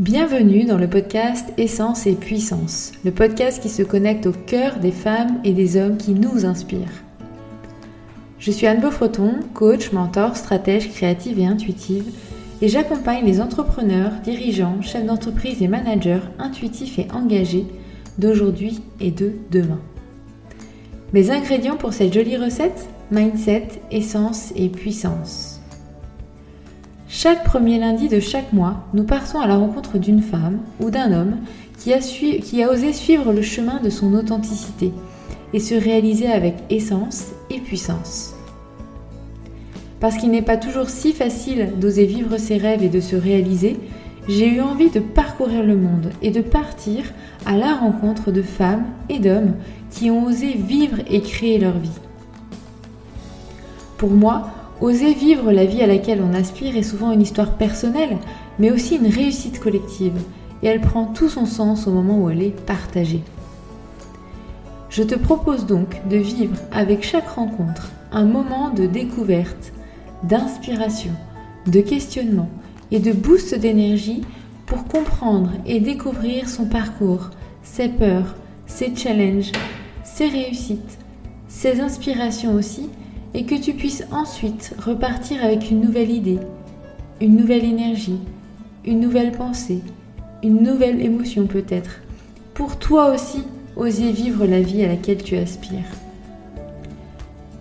Bienvenue dans le podcast Essence et Puissance, le podcast qui se connecte au cœur des femmes et des hommes qui nous inspirent. Je suis Anne Beaufreton, coach, mentor, stratège créative et intuitive, et j'accompagne les entrepreneurs, dirigeants, chefs d'entreprise et managers intuitifs et engagés d'aujourd'hui et de demain. Mes ingrédients pour cette jolie recette Mindset, essence et puissance. Chaque premier lundi de chaque mois, nous partons à la rencontre d'une femme ou d'un homme qui a, osé suivre le chemin de son authenticité et se réaliser avec essence et puissance. Parce qu'il n'est pas toujours si facile d'oser vivre ses rêves et de se réaliser, j'ai eu envie de parcourir le monde et de partir à la rencontre de femmes et d'hommes qui ont osé vivre et créer leur vie. Pour moi, Oser vivre la vie à laquelle on aspire est souvent une histoire personnelle, mais aussi une réussite collective, et elle prend tout son sens au moment où elle est partagée. Je te propose donc de vivre avec chaque rencontre un moment de découverte, d'inspiration, de questionnement et de boost d'énergie pour comprendre et découvrir son parcours, ses peurs, ses challenges, ses réussites, ses inspirations aussi et que tu puisses ensuite repartir avec une nouvelle idée, une nouvelle énergie, une nouvelle pensée, une nouvelle émotion peut-être, pour toi aussi oser vivre la vie à laquelle tu aspires.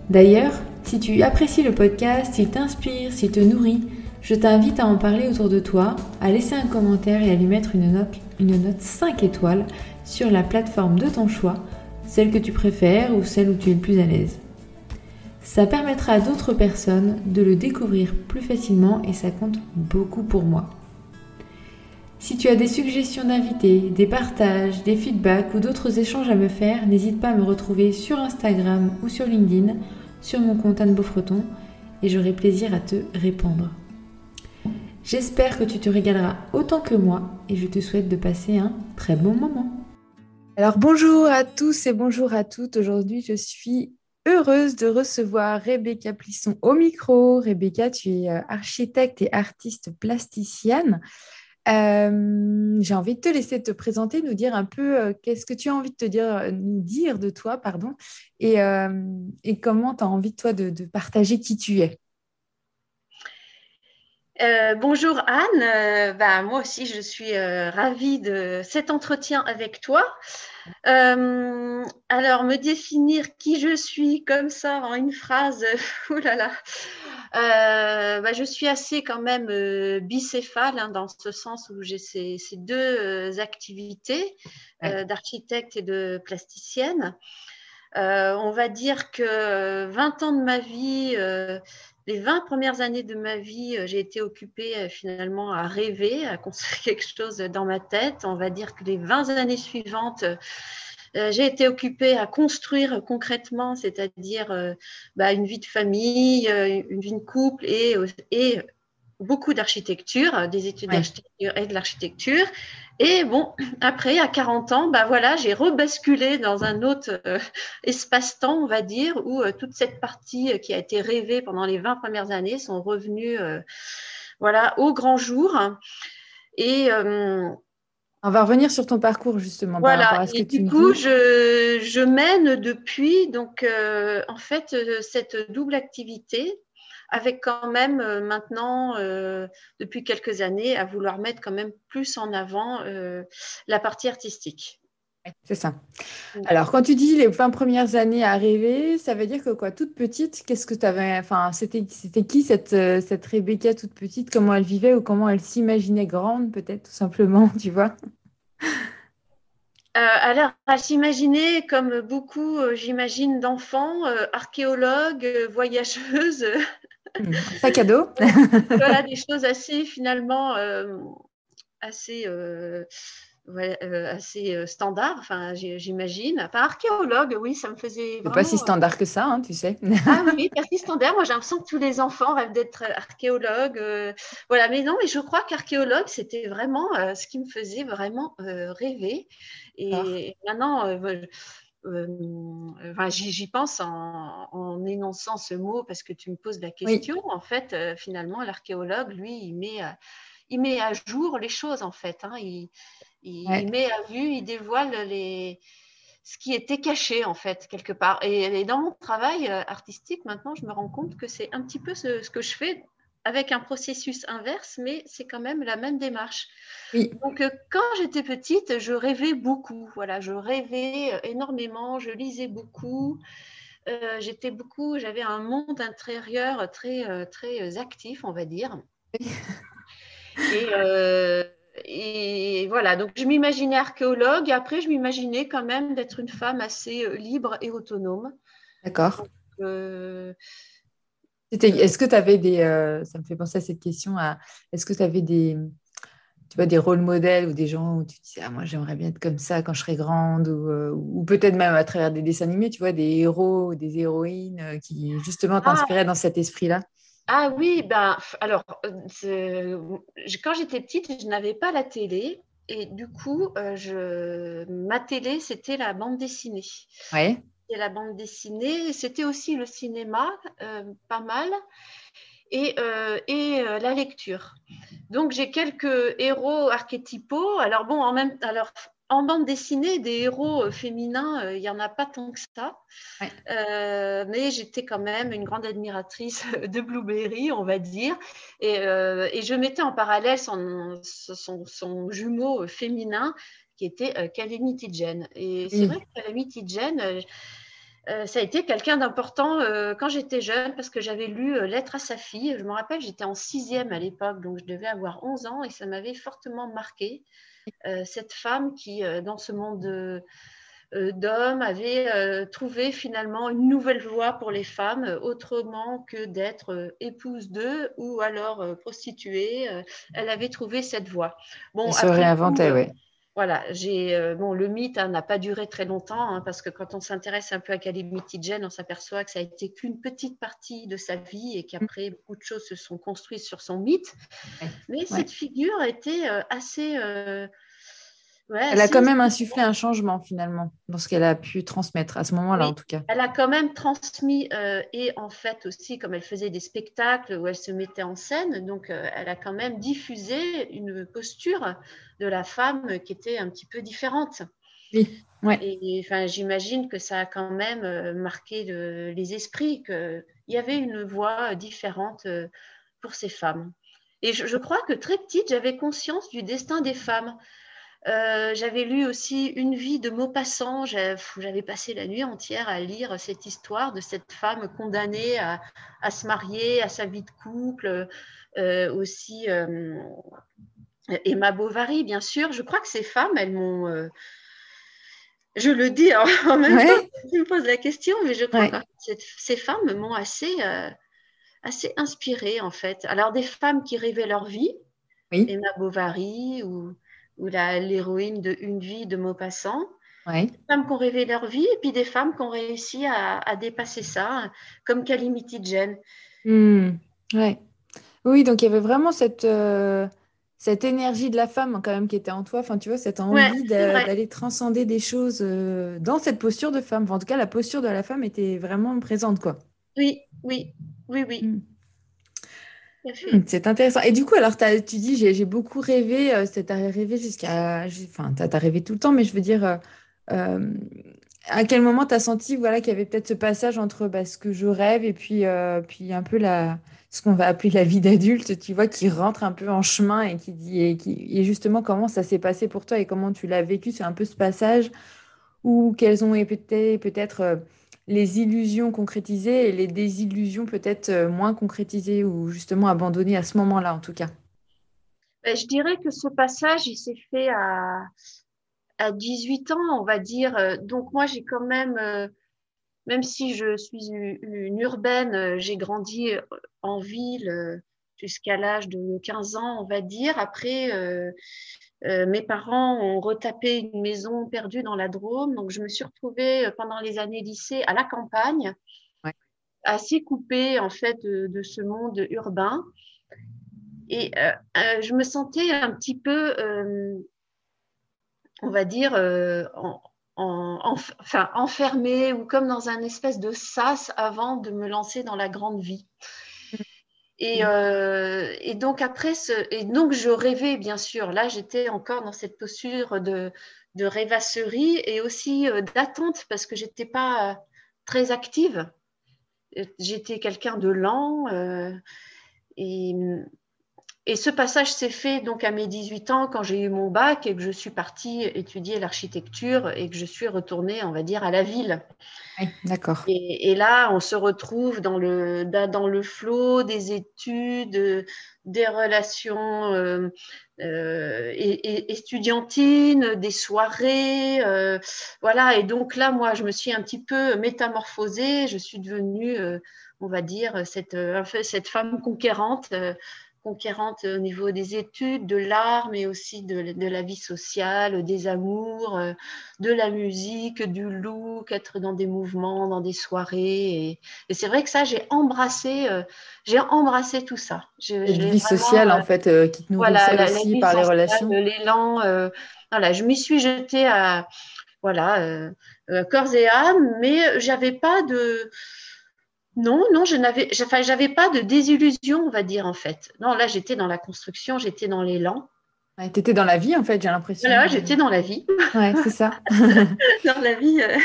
D'ailleurs, si tu apprécies le podcast, s'il t'inspire, s'il te nourrit, je t'invite à en parler autour de toi, à laisser un commentaire et à lui mettre une note, une note 5 étoiles sur la plateforme de ton choix, celle que tu préfères ou celle où tu es le plus à l'aise. Ça permettra à d'autres personnes de le découvrir plus facilement et ça compte beaucoup pour moi. Si tu as des suggestions d'invités, des partages, des feedbacks ou d'autres échanges à me faire, n'hésite pas à me retrouver sur Instagram ou sur LinkedIn, sur mon compte Anne Beaufreton, et j'aurai plaisir à te répondre. J'espère que tu te régaleras autant que moi et je te souhaite de passer un très bon moment. Alors bonjour à tous et bonjour à toutes. Aujourd'hui, je suis heureuse de recevoir Rebecca Plisson au micro. Rebecca, tu es euh, architecte et artiste plasticienne. Euh, j'ai envie de te laisser te présenter, nous dire un peu euh, qu'est-ce que tu as envie de te dire, nous dire de toi, pardon, et, comment tu as envie toi de, partager qui tu es. Bonjour Anne, bah, moi aussi je suis ravie de cet entretien avec toi. Euh, alors, me définir qui je suis comme ça en une phrase, oulala. Euh, bah, je suis assez quand même euh, bicéphale hein, dans ce sens où j'ai ces, deux euh, activités d'architecte et de plasticienne. on va dire que 20 ans de ma vie, les 20 premières années de ma vie, j'ai été occupée finalement à rêver, à construire quelque chose dans ma tête. On va dire que les 20 années suivantes, euh, j'ai été occupée à construire concrètement, c'est-à-dire euh, bah, une vie de famille, euh, une vie de couple et beaucoup d'architecture, des études d'architecture et de l'architecture. Et bon, après, à 40 ans, bah voilà, j'ai rebasculé dans un autre espace-temps, on va dire, où toute cette partie qui a été rêvée pendant les 20 premières années sont revenues voilà, au grand jour. Et on va revenir sur ton parcours justement. Voilà. et du coup, je, mène depuis donc euh, en fait euh, cette double activité avec quand même euh, maintenant depuis quelques années à vouloir mettre quand même plus en avant la partie artistique. C'est ça. Alors, quand tu dis les 20 premières années à rêver, ça veut dire que quoi, toute petite, qu'est-ce que tu avais, enfin, c'était, c'était qui cette, cette Rebecca toute petite, comment elle vivait ou comment elle s'imaginait grande, peut-être, tout simplement, tu vois? Euh, alors, à s'imaginer, comme beaucoup, euh, j'imagine, d'enfants, euh, archéologues, voyageuses. Sac à dos. voilà, des choses assez, finalement, assez euh, assez euh, standard, enfin, j'imagine. Enfin, archéologue, oui, ça me faisait. Vraiment... pas si standard que ça, hein, tu sais. ah oui, pas si standard. Moi, j'ai l'impression que tous les enfants rêvent d'être archéologue. Euh, voilà, mais non, mais je crois qu'archéologue, c'était vraiment ce qui me faisait vraiment rêver. Et ah. maintenant, enfin, j'y pense en, énonçant ce mot parce que tu me poses la question. En fait, finalement, l'archéologue, lui, il met il met à jour les choses en fait. Hein. Il, met à vue, il dévoile les, ce qui était caché en fait quelque part. Et, dans mon travail euh, artistique maintenant, je me rends compte que c'est un petit peu ce, que je fais avec un processus inverse, mais c'est quand même la même démarche. Donc euh, quand j'étais petite, je rêvais beaucoup. Voilà, je rêvais euh, énormément, je lisais beaucoup. j'étais beaucoup, j'avais un monde intérieur très très actif, on va dire. Et et voilà, donc je m'imaginais archéologue. Et après, je m'imaginais quand même d'être une femme assez euh, libre et autonome. D'accord. Euh, est-ce que tu avais des. Euh, ça me fait penser à cette question. Est-ce que tu avais des. Tu vois, des rôles modèles ou des gens où tu te disais, ah, moi j'aimerais bien être comme ça quand je serai grande, ou, peut-être même à travers des dessins animés, tu vois, des héros, des héroïnes qui justement ah. t'inspiraient dans cet esprit-là? Ah oui, ben, alors, euh, quand j'étais petite, je n'avais pas la télé. Et du coup, euh, je, ma télé, c'était la bande dessinée. Oui. Et la bande dessinée, c'était aussi le cinéma, euh, pas mal, et, et la lecture. Donc, j'ai quelques héros archétypaux. Alors, bon, en même alors en bande dessinée, des héros euh, féminins, euh, il n'y en a pas tant que ça. Euh, mais j'étais quand même une grande admiratrice de Blueberry, on va dire. Et, je mettais en parallèle son, son, jumeau féminin qui était Calamity Jane. Et c'est vrai que Calamity Jane, ça a été quelqu'un d'important quand j'étais jeune parce que j'avais lu Lettre à sa fille. Je me rappelle, j'étais en sixième à l'époque, donc je devais avoir 11 ans et ça m'avait fortement marqué. Euh, cette femme qui, euh, dans ce monde euh, d'hommes, avait trouvé finalement une nouvelle voie pour les femmes, autrement que d'être épouse d'eux ou alors prostituée. elle avait trouvé cette voie. Bon, elle se réinventait, oui. Voilà, j'ai bon, le mythe hein, n'a pas duré très longtemps hein, parce que quand on s'intéresse un peu à Calamity Jane, on s'aperçoit que ça a été qu'une petite partie de sa vie et qu'après beaucoup de choses se sont construites sur son mythe. Mais cette figure était assez elle a quand même insufflé un changement finalement dans ce qu'elle a pu transmettre à ce moment-là en tout cas. Elle a quand même transmis euh, et en fait aussi comme elle faisait des spectacles où elle se mettait en scène, donc euh, elle a quand même diffusé une posture de la femme qui était un petit peu différente. Oui. Ouais. Et enfin, j'imagine que ça a quand même euh, marqué les esprits, qu'il y avait une voix différente pour ces femmes. Et je crois que très petite, j'avais conscience du destin des femmes. Euh, j'avais lu aussi Une vie de Maupassant. J'avais passé la nuit entière à lire cette histoire de cette femme condamnée à, se marier, à sa vie de couple. Euh, aussi euh, Emma Bovary, bien sûr. Je crois que ces femmes, elles m'ont. je le dis en même temps tu me poses la question, mais je crois que ces femmes m'ont assez, assez inspirée, en fait. Alors, des femmes qui rêvaient leur vie, Emma Bovary ou ou l'héroïne de Une vie de Maupassant. Des femmes qui ont rêvé leur vie et puis des femmes qui ont réussi à, dépasser ça, comme Calamity Jane. Hmm. Ouais. Oui, donc il y avait vraiment cette, euh, cette énergie de la femme quand même qui était en toi, enfin tu vois, cette envie d'aller transcender des choses euh, dans cette posture de femme. en tout cas, la posture de la femme était vraiment présente, quoi. Oui, oui, oui, oui. Hmm. Hmm, c'est intéressant. Et du coup, alors, tu dis, j'ai beaucoup rêvé, euh, tu as rêvé jusqu'à. Enfin, tu rêvé tout le temps, mais je veux dire, euh, euh, à quel moment tu as senti voilà, qu'il y avait peut-être ce passage entre bah, ce que je rêve et puis, puis un peu la, ce qu'on va appeler la vie d'adulte, tu vois, qui rentre un peu en chemin et qui dit, et, qui, justement, comment ça s'est passé pour toi et comment tu l'as vécu, c'est un peu ce passage ou quelles ont été peut-être les illusions concrétisées et les désillusions peut-être euh, moins concrétisées ou justement abandonnées à ce moment-là en tout cas ben, Je dirais que ce passage, il s'est fait à, à 18 ans, on va dire. Euh, donc moi, j'ai quand même, euh, même si je suis une urbaine, j'ai grandi en ville jusqu'à l'âge de 15 ans, on va dire. Après, mes parents ont retapé une maison perdue dans la Drôme, donc je me suis retrouvée euh, pendant les années lycée à la campagne, assez coupée en fait de, ce monde urbain. Et euh, je me sentais un petit peu, on va dire, enfin, enfermée ou comme dans un espèce de sas avant de me lancer dans la grande vie. Et, euh, et, donc après, ce, et donc je rêvais bien sûr. Là, j'étais encore dans cette posture de, de rêvasserie et aussi euh, d'attente parce que j'étais pas très active. J'étais quelqu'un de lent euh, et, et, ce passage s'est fait donc à mes 18 ans quand j'ai eu mon bac et que je suis partie étudier l'architecture et que je suis retournée, on va dire, à la ville. Oui, d'accord. Et, et, là, on se retrouve dans le, dans le flot des études, des relations euh, euh, estudiantines, des soirées. Euh, voilà. Et donc là, moi, je me suis un petit peu métamorphosée. Je suis devenue, euh, on va dire, cette, cette femme conquérante conquérante au niveau des études, de l'art, mais aussi de, de, la vie sociale, des amours, euh, de la musique, du look, être dans des mouvements, dans des soirées. Et, et c'est vrai que ça, j'ai embrassé, euh, j'ai embrassé tout ça. Je, la vie sociale, en euh, fait, qui te nourrissait voilà, aussi par les relations. L'élan, voilà, je m'y suis jetée à, voilà, corps et âme, mais j'avais pas de non, non, je n'avais, enfin, j'avais pas de désillusion, on va dire en fait. Non, là, j'étais dans la construction, j'étais dans l'élan. tu étais dans la vie en fait, j'ai l'impression. Voilà, j'étais dans la vie. Ouais, c'est ça. dans la vie. Euh.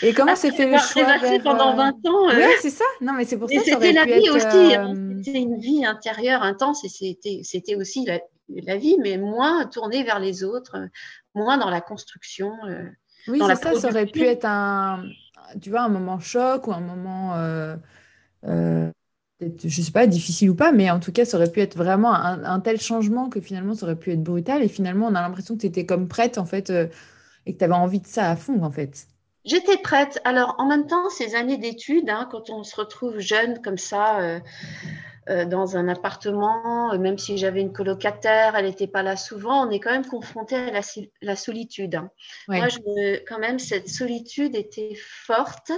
Et comment s'est fait le choix vers... pendant 20 euh, ans. Euh. Oui, c'est ça. Non, mais c'est pour ça. c'était la vie aussi. Hein. C'était une vie intérieure intense et c'était, c'était aussi la, la, vie, mais moins tournée vers les autres, moins dans la construction. oui. Ça aurait pu être un, tu vois, un moment choc ou un moment, euh, euh, je sais pas, difficile ou pas, mais en tout cas, ça aurait pu être vraiment un, tel changement que finalement, ça aurait pu être brutal. Et finalement, on a l'impression que tu étais comme prête, en fait, euh, et que tu avais envie de ça à fond, en fait. J'étais prête. Alors, en même temps, ces années d'études, hein, quand on se retrouve jeune comme ça, euh, dans un appartement, euh, même si j'avais une colocataire, elle n'était pas là souvent, on est quand même confronté à la, solitude. Hein. Moi, je, quand même, cette solitude était forte,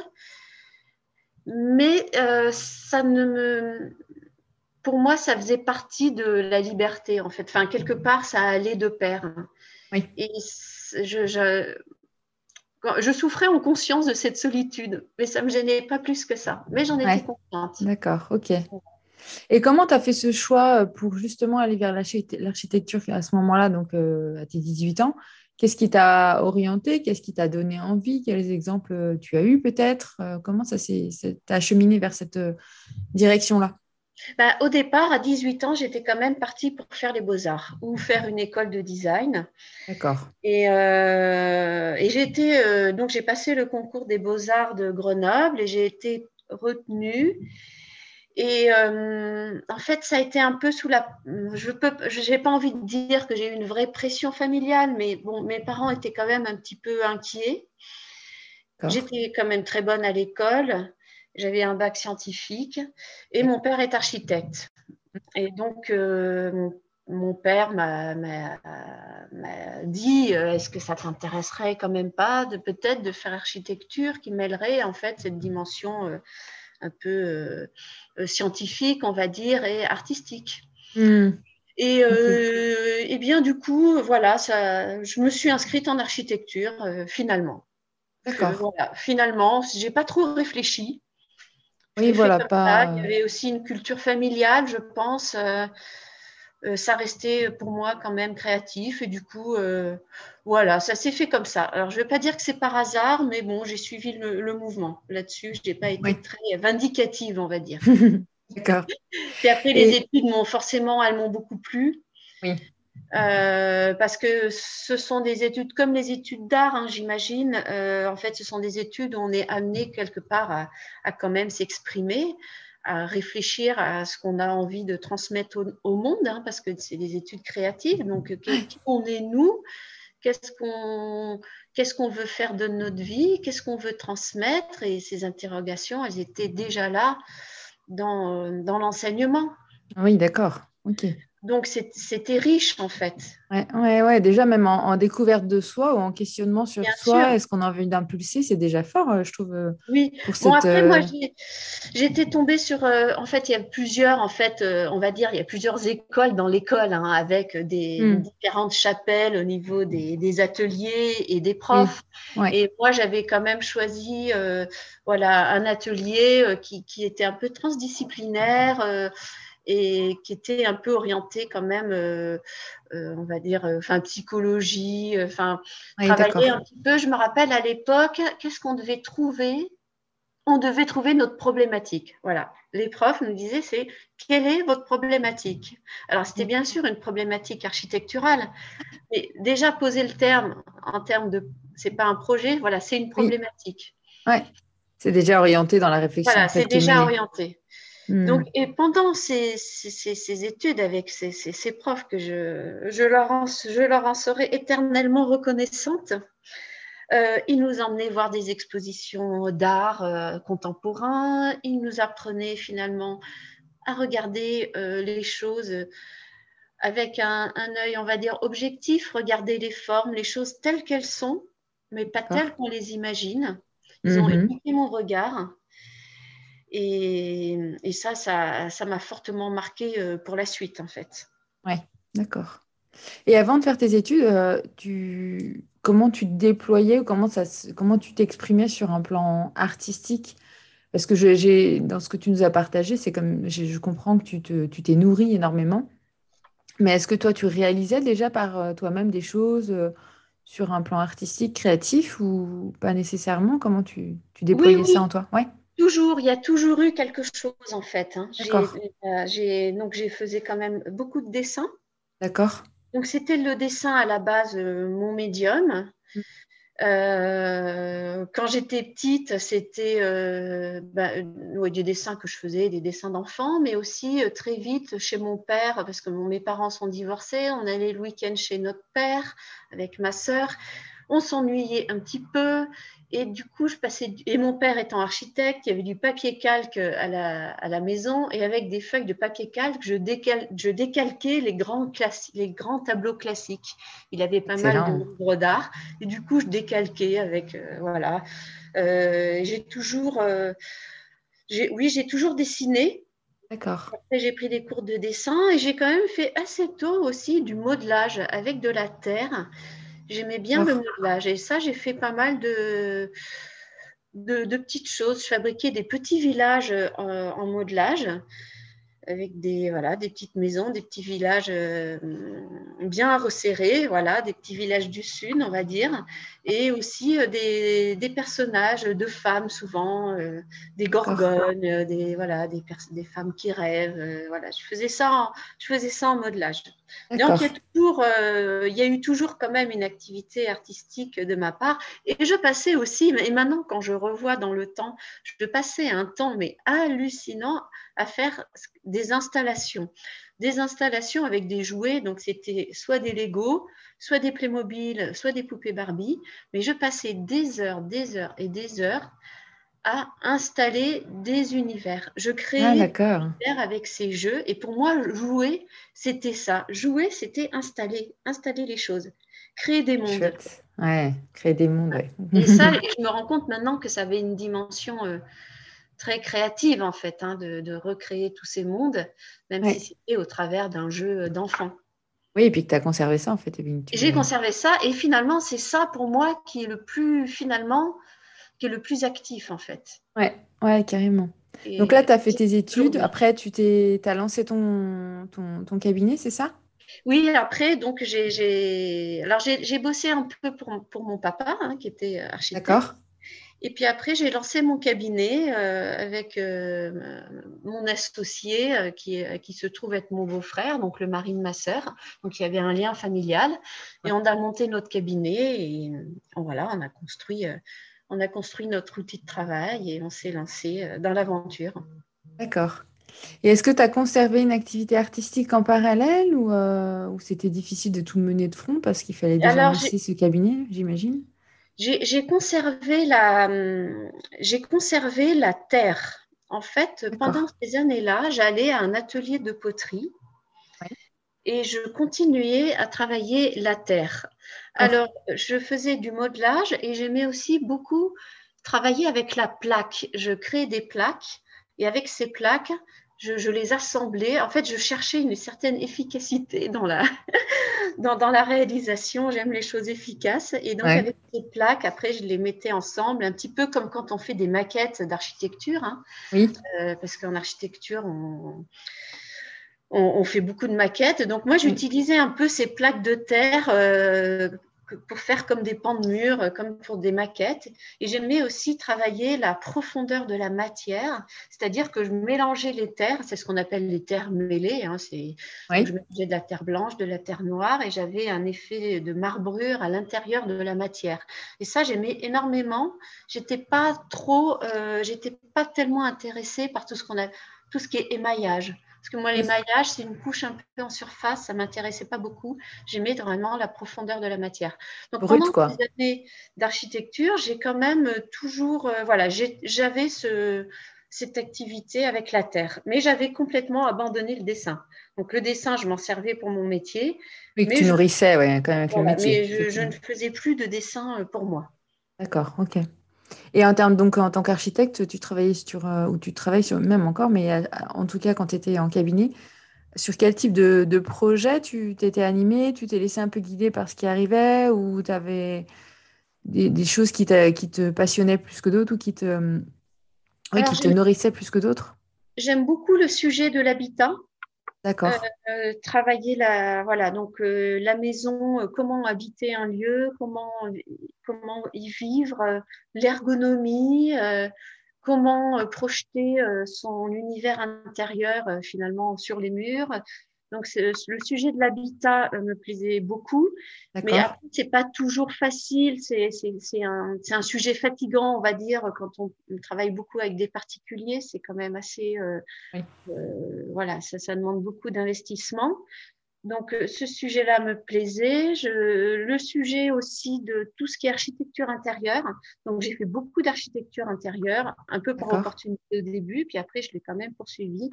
mais euh, ça ne me. Pour moi, ça faisait partie de la liberté, en fait. Enfin, quelque part, ça allait de pair. Hein. Oui. Et je, je, je souffrais en conscience de cette solitude, mais ça ne me gênait pas plus que ça. Mais j'en étais contente. D'accord, ok. Et comment tu as fait ce choix euh, pour justement aller vers l'architecture à ce moment-là, donc euh, à tes 18 ans? Qu'est-ce qui t'a orienté? Qu'est-ce qui t'a donné envie? Quels exemples euh, tu as eu peut-être? Comment ça s'est acheminé vers cette direction-là? Bah, au départ, à 18 ans, j'étais quand même partie pour faire les beaux-arts ou faire une école de design. D'accord. Et, et j'ai été, donc j'ai passé le concours des beaux-arts de Grenoble et j'ai été retenue. Et euh, en fait, ça a été un peu sous la. Je peux, j'ai pas envie de dire que j'ai eu une vraie pression familiale, mais bon, mes parents étaient quand même un petit peu inquiets. J'étais quand même très bonne à l'école. J'avais un bac scientifique et mon père est architecte. Et donc, euh, mon père m'a dit euh, est-ce que ça t'intéresserait quand même pas de peut-être de faire architecture qui mêlerait en fait cette dimension un peu euh, euh, scientifique, on va dire, et artistique. Hmm. Et, euh, et, bien, du coup, voilà, ça, je me suis inscrite en architecture finalement. D'accord. Voilà, finalement, j'ai pas trop réfléchi. Oui, voilà, pas. Il y avait aussi une culture familiale, je pense. Euh, ça restait pour moi quand même créatif. Et du coup, euh, voilà, ça s'est fait comme ça. Alors, je ne vais pas dire que c'est par hasard, mais bon, j'ai suivi le, mouvement là-dessus. Je n'ai pas été très vindicative, on va dire. D'accord. Puis après, les études m'ont forcément, elles m'ont beaucoup plu. Oui. Euh, parce que ce sont des études comme les études d'art, hein, j'imagine. en fait, ce sont des études où on est amené quelque part à, à quand même s'exprimer à réfléchir à ce qu'on a envie de transmettre au, monde, hein, parce que c'est des études créatives. Donc, qui on est nous? Qu'est-ce qu'on qu'est-ce qu'on veut faire de notre vie? Qu'est-ce qu'on veut transmettre? Et ces interrogations, elles étaient déjà là dans, dans l'enseignement. Oui, d'accord. Ok. Donc, c'était riche, en fait. Ouais, ouais, ouais. déjà, même en, découverte de soi ou en questionnement sur soi, est-ce qu'on a envie d'impulser? C'est déjà fort, euh, je trouve. Euh, oui. bon, après, moi, euh, j'étais tombée sur. en fait, il y a plusieurs, en fait, on va dire, il y a plusieurs écoles dans l'école, hein, avec des hmm. différentes chapelles au niveau des, ateliers et des profs. Et moi, j'avais quand même choisi, voilà, un atelier qui, qui, était un peu transdisciplinaire et qui était un peu orienté quand même, euh, euh, on va dire, euh, enfin psychologie, enfin travailler un petit peu. Je me rappelle à l'époque, qu'est-ce qu'on devait trouver? On devait trouver notre problématique. Voilà, les profs nous disaient c'est quelle est votre problématique? Alors c'était bien sûr une problématique architecturale, mais déjà poser le terme en termes de, c'est pas un projet, voilà, c'est une problématique. Oui. Ouais. C'est déjà orienté dans la réflexion. Voilà, c'est déjà orienté. Hmm. Donc, et pendant ces, ces, études avec ces, ces, profs que je, je, leur en, je leur en serai éternellement reconnaissante, euh, ils nous emmenaient voir des expositions d'art euh, contemporain, ils nous apprenaient finalement à regarder euh, les choses avec un, un, œil, on va dire, objectif, regarder les formes, les choses telles qu'elles sont, mais pas telles qu'on les imagine. Ils ont mhm. écouté mon regard et, ça, ça, m'a fortement marqué euh, pour la suite, en fait. Ouais, d'accord. Et avant de faire tes études, euh, tu... comment tu te déployais comment, ça... comment tu t'exprimais sur un plan artistique? Parce que j'ai, dans ce que tu nous as partagé, c'est comme je comprends que tu, te, tu t'es nourri énormément. Mais est-ce que toi, tu réalisais déjà par euh, toi-même des choses sur un plan artistique, créatif ou pas nécessairement? Comment tu, tu déployais ça en toi? Ouais. Toujours, il y a toujours eu quelque chose en fait. Hein. J'ai, donc j'ai faisais quand même beaucoup de dessins. D'accord. Donc c'était le dessin à la base euh, mon médium. Mmh. Euh, quand j'étais petite, c'était euh, bah, des dessins que je faisais, des dessins d'enfants, mais aussi très vite chez mon père, parce que mes parents sont divorcés, on allait le week-end chez notre père avec ma sœur on s'ennuyait un petit peu. Et du coup, je passais. Et mon père étant architecte, il y avait du papier calque à la, maison. Et avec des feuilles de papier calque, je, je décalquais les grands, les grands tableaux classiques. Il avait pas mal d'œuvres d'art. Et du coup, je décalquais avec. Euh, voilà. Euh, j'ai toujours. Euh, oui, j'ai toujours dessiné. D'accord. Après, j'ai pris des cours de dessin et j'ai quand même fait assez tôt aussi du modelage avec de la terre. J'aimais bien le modelage et ça, j'ai fait pas mal de, de, petites choses. Je fabriquais des petits villages euh, en modelage avec des, voilà, des petites maisons, des petits villages euh, bien resserrés, voilà, des petits villages du sud, on va dire, et aussi euh, des, des, personnages de femmes souvent, euh, des gorgones, des, voilà, des, des femmes qui rêvent, voilà, je faisais ça en, je faisais ça en modelage. Donc il y, a toujours, il y a eu toujours quand même une activité artistique de ma part, et je passais aussi, et maintenant quand je revois dans le temps, je passais un temps mais hallucinant à faire des installations. Des installations avec des jouets, donc c'était soit des Lego, soit des Playmobil, soit des poupées Barbie, mais je passais des heures, des heures et des heures à installer des univers. Je créais ah, des univers avec ces jeux et pour moi, jouer, c'était ça. Jouer, c'était installer, installer les choses, créer des mondes. Ouais, créer des mondes. Et ça, je me rends compte maintenant que ça avait une dimension euh, très créative en fait, hein, de, recréer tous ces mondes, même si c'était au travers d'un jeu d'enfant. Oui, et puis que tu as conservé ça en fait. J'ai conservé ça et finalement c'est ça pour moi qui est le plus finalement qui est le plus actif en fait. Ouais, ouais, carrément. Donc là, tu as fait tes études, après tu t'es as lancé ton, ton, ton cabinet, c'est ça? Oui, après, donc j'ai alors j'ai bossé un peu pour, pour mon papa, hein, qui était architecte. D'accord. Et puis après, j'ai lancé mon cabinet euh, avec euh, mon associé euh, qui, qui, se trouve être mon beau-frère, donc le mari de ma sœur. Donc il y avait un lien familial. Et on a monté notre cabinet et voilà, on a construit, on a construit notre outil de travail et on s'est lancé dans l'aventure. D'accord. Et est-ce que tu as conservé une activité artistique en parallèle ou, ou c'était difficile de tout mener de front parce qu'il fallait déjà lancer ce cabinet, j'imagine? J'ai conservé la, j'ai conservé la terre. En fait, pendant ces années-là, j'allais à un atelier de poterie et je continuais à travailler la terre. Alors, je faisais du modelage et j'aimais aussi beaucoup travailler avec la plaque. Je créais des plaques et avec ces plaques, je, les assemblais. En fait, je cherchais une certaine efficacité dans la, dans, dans, la réalisation. J'aime les choses efficaces. Et donc, avec ces plaques, après, je les mettais ensemble, un petit peu comme quand on fait des maquettes d'architecture. Hein. Oui. Euh, parce qu'en architecture, on on, fait beaucoup de maquettes. Donc moi, j'utilisais un peu ces plaques de terre euh, pour faire comme des pans de mur, euh, comme pour des maquettes. Et j'aimais aussi travailler la profondeur de la matière, c'est-à-dire que je mélangeais les terres, c'est ce qu'on appelle les terres mêlées. Hein, Je mélangeais de la terre blanche, de la terre noire, et j'avais un effet de marbrure à l'intérieur de la matière. Et ça, j'aimais énormément. J'étais pas trop, euh, j'étais pas tellement intéressée par tout ce qu'on a, tout ce qui est émaillage. Parce que moi, l'émaillage, c'est une couche un peu en surface, ça ne m'intéressait pas beaucoup. J'aimais vraiment la profondeur de la matière. Donc, pendant quoi. ces années d'architecture, j'ai quand même toujours, euh, voilà, j'avais ce, cette activité avec la terre. Mais j'avais complètement abandonné le dessin. Donc le dessin, je m'en servais pour mon métier. Oui, mais tu nourrissais ouais, quand même avec le métier. Mais je, ne faisais plus de dessin euh, pour moi. D'accord, ok. Et en termes, donc, en tant qu'architecte, tu travaillais sur, euh, ou tu travailles sur, même encore, mais euh, en tout cas, quand tu étais en cabinet, sur quel type de, projet tu t'étais animé? Tu t'es laissé un peu guider par ce qui arrivait ou tu avais des, choses qui, qui, te passionnaient plus que d'autres ou qui te, qui te nourrissaient plus que d'autres? J'aime beaucoup le sujet de l'habitat. Euh, travailler la, voilà, donc euh, la maison, euh, comment habiter un lieu, comment, comment y vivre, l'ergonomie, comment projeter son univers intérieur finalement sur les murs. Donc, le sujet de l'habitat euh, me plaisait beaucoup. Mais après, c'est pas toujours facile. C'est un, un, sujet fatigant, on va dire, quand on, travaille beaucoup avec des particuliers. C'est quand même assez. Euh, euh, voilà, ça, ça, demande beaucoup d'investissement. Donc, ce sujet-là me plaisait. Je, le sujet aussi de tout ce qui est architecture intérieure. Donc, j'ai fait beaucoup d'architecture intérieure, un peu par opportunité au début, puis après, je l'ai quand même poursuivi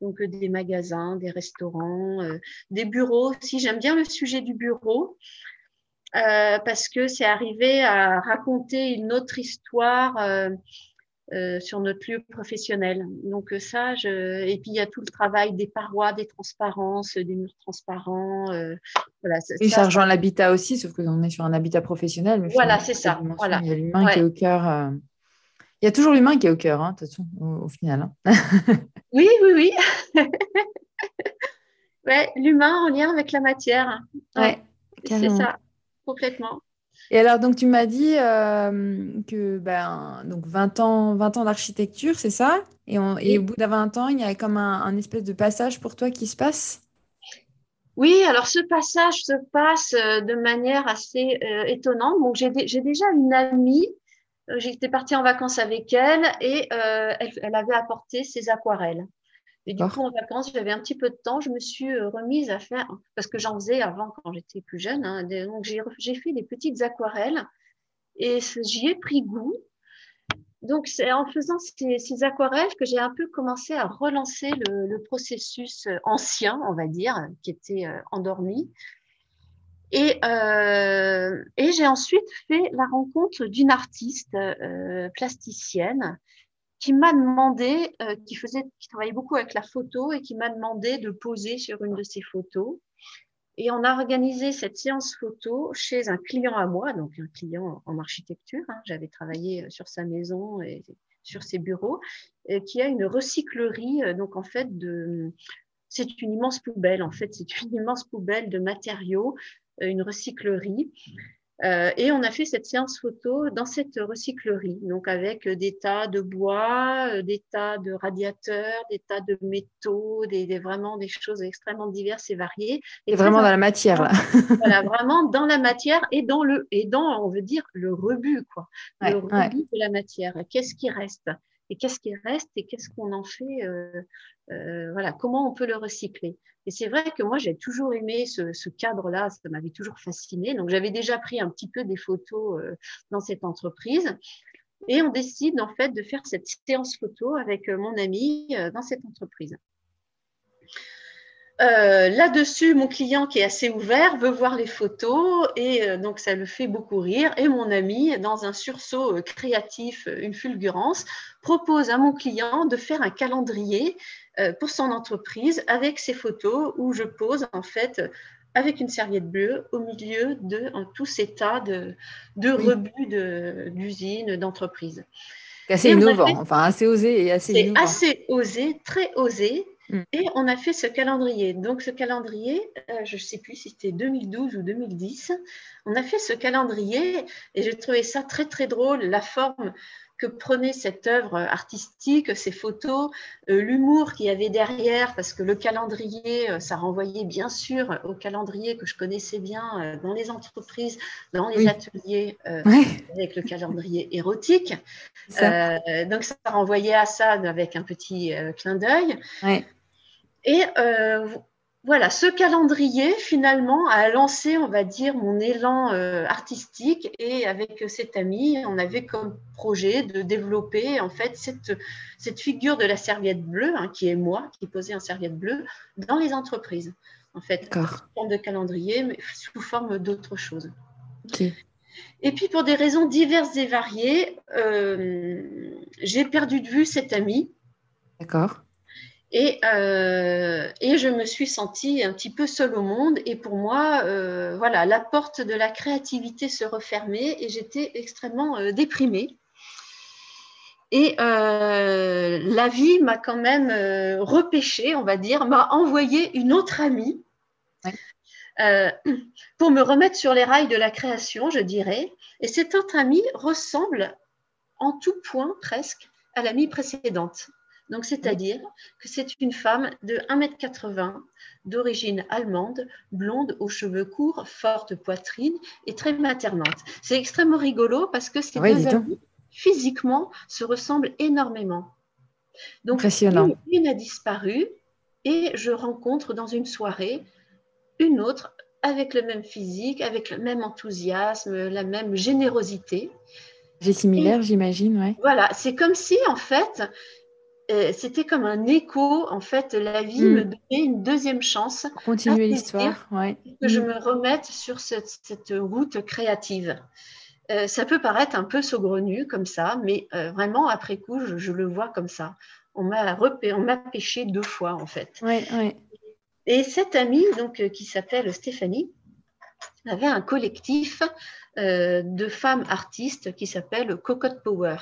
donc euh, des magasins, des restaurants, euh, des bureaux aussi. J'aime bien le sujet du bureau euh, parce que c'est arrivé à raconter une autre histoire sur notre lieu professionnel. Donc ça, je... et puis il y a tout le travail des parois, des transparences, des murs transparents. voilà, et ça, rejoint l'habitat aussi, sauf que on est sur un habitat professionnel. Mais voilà, c'est ça. Voilà. Il y a l'humain qui est au cœur. Il y a toujours l'humain qui est au cœur, hein, de toute façon, au, final. Hein. oui, oui, oui. ouais, l'humain en lien avec la matière. Ouais, c'est ça, complètement. Et alors, donc, tu m'as dit euh, que ben, donc 20 ans, 20 ans d'architecture, c'est ça? Et, au bout d'un 20 ans, il y a comme un, espèce de passage pour toi qui se passe? Oui, alors ce passage se passe euh, de manière assez euh, étonnante. Donc, j'ai déjà une amie j'étais partie en vacances avec elle et euh, elle, avait apporté ses aquarelles. Et du coup, en vacances, j'avais un petit peu de temps. Je me suis euh, remise à faire, parce que j'en faisais avant quand j'étais plus jeune. Hein, donc, j'ai fait des petites aquarelles et j'y ai pris goût. Donc, c'est en faisant ces, aquarelles que j'ai un peu commencé à relancer le, processus ancien, on va dire, qui était endormi. Euh, et, j'ai ensuite fait la rencontre d'une artiste euh, plasticienne qui m'a demandé, euh, qui, faisait, qui travaillait beaucoup avec la photo et qui m'a demandé de poser sur une de ses photos. Et on a organisé cette séance photo chez un client à moi, donc un client en architecture. Hein. J'avais travaillé sur sa maison et sur ses bureaux, qui a une recyclerie. Donc en fait, c'est une immense poubelle. En fait, c'est une immense poubelle de matériaux une recyclerie. Euh, et on a fait cette séance photo dans cette recyclerie, donc avec des tas de bois, euh, des tas de radiateurs, des tas de métaux, des, vraiment des choses extrêmement diverses et variées. Et vraiment dans la matière là. voilà, vraiment dans la matière et dans le et dans on veut dire le rebut quoi, le rebut de la matière. Qu'est-ce qui reste? Et qu'est-ce qui reste et qu'est-ce qu'on en fait, euh, voilà, comment on peut le recycler. Et c'est vrai que moi, j'ai toujours aimé ce, cadre-là, ça m'avait toujours fasciné. Donc, j'avais déjà pris un petit peu des photos euh, dans cette entreprise. Et on décide en fait de faire cette séance photo avec euh, mon ami euh, dans cette entreprise. Là-dessus, mon client qui est assez ouvert veut voir les photos et donc ça le fait beaucoup rire. Et mon ami, dans un sursaut créatif, une fulgurance, propose à mon client de faire un calendrier euh, pour son entreprise avec ses photos où je pose en fait avec une serviette bleue au milieu de tous ces tas de, de rebuts d'usines, d'entreprises. Assez innovant, enfin assez osé et assez C'est assez osé, très osé. Mm. Et on a fait ce calendrier. Donc ce calendrier, euh, je ne sais plus si c'était 2012 ou 2010, on a fait ce calendrier et j'ai trouvé ça très très drôle, la forme que prenait cette œuvre artistique, ces photos, euh, l'humour qu'il y avait derrière, parce que le calendrier, euh, ça renvoyait bien sûr au calendrier que je connaissais bien euh, dans les entreprises, dans les ateliers, avec le calendrier érotique. donc ça renvoyait à ça avec un petit clin d'œil. Et voilà, ce calendrier finalement a lancé, on va dire, mon élan euh, artistique et avec cet ami, on avait comme projet de développer en fait cette, cette figure de la serviette bleue, hein, qui est moi, qui posait un serviette bleue, dans les entreprises. En fait, sous forme de calendrier, mais sous forme d'autre chose. Et puis pour des raisons diverses et variées, euh, j'ai perdu de vue cet ami. D'accord. Euh, et, je me suis sentie un petit peu seule au monde. Et pour moi, euh, voilà, la porte de la créativité se refermait et j'étais extrêmement euh, déprimée. Et la vie m'a quand même repêché, on va dire, m'a envoyé une autre amie pour me remettre sur les rails de la création, je dirais. Et cette autre amie ressemble en tout point presque à l'amie précédente. Donc, c'est-à-dire que c'est une femme de 1m80, d'origine allemande, blonde, aux cheveux courts, forte poitrine et très maternante. C'est extrêmement rigolo parce que ces deux amies, physiquement, se ressemblent énormément. Donc, Impressionnant. une a disparu et je rencontre dans une soirée une autre avec le même physique, avec le même enthousiasme, la même générosité. J'ai similaire, j'imagine, ouais. Voilà, c'est comme si en fait euh, c'était comme un écho. En fait, la vie me mm. donnait une deuxième chance. Continuer l'histoire, ouais. Que je mm. me remette sur cette, route créative. Euh, ça peut paraître un peu saugrenu comme ça, mais euh, vraiment, après coup, je, le vois comme ça. On m'a on m'a pêché deux fois, en fait. Ouais, ouais. Et cette amie, donc, qui s'appelle Stéphanie, avait un collectif de femmes artistes qui s'appelle Cocotte Power.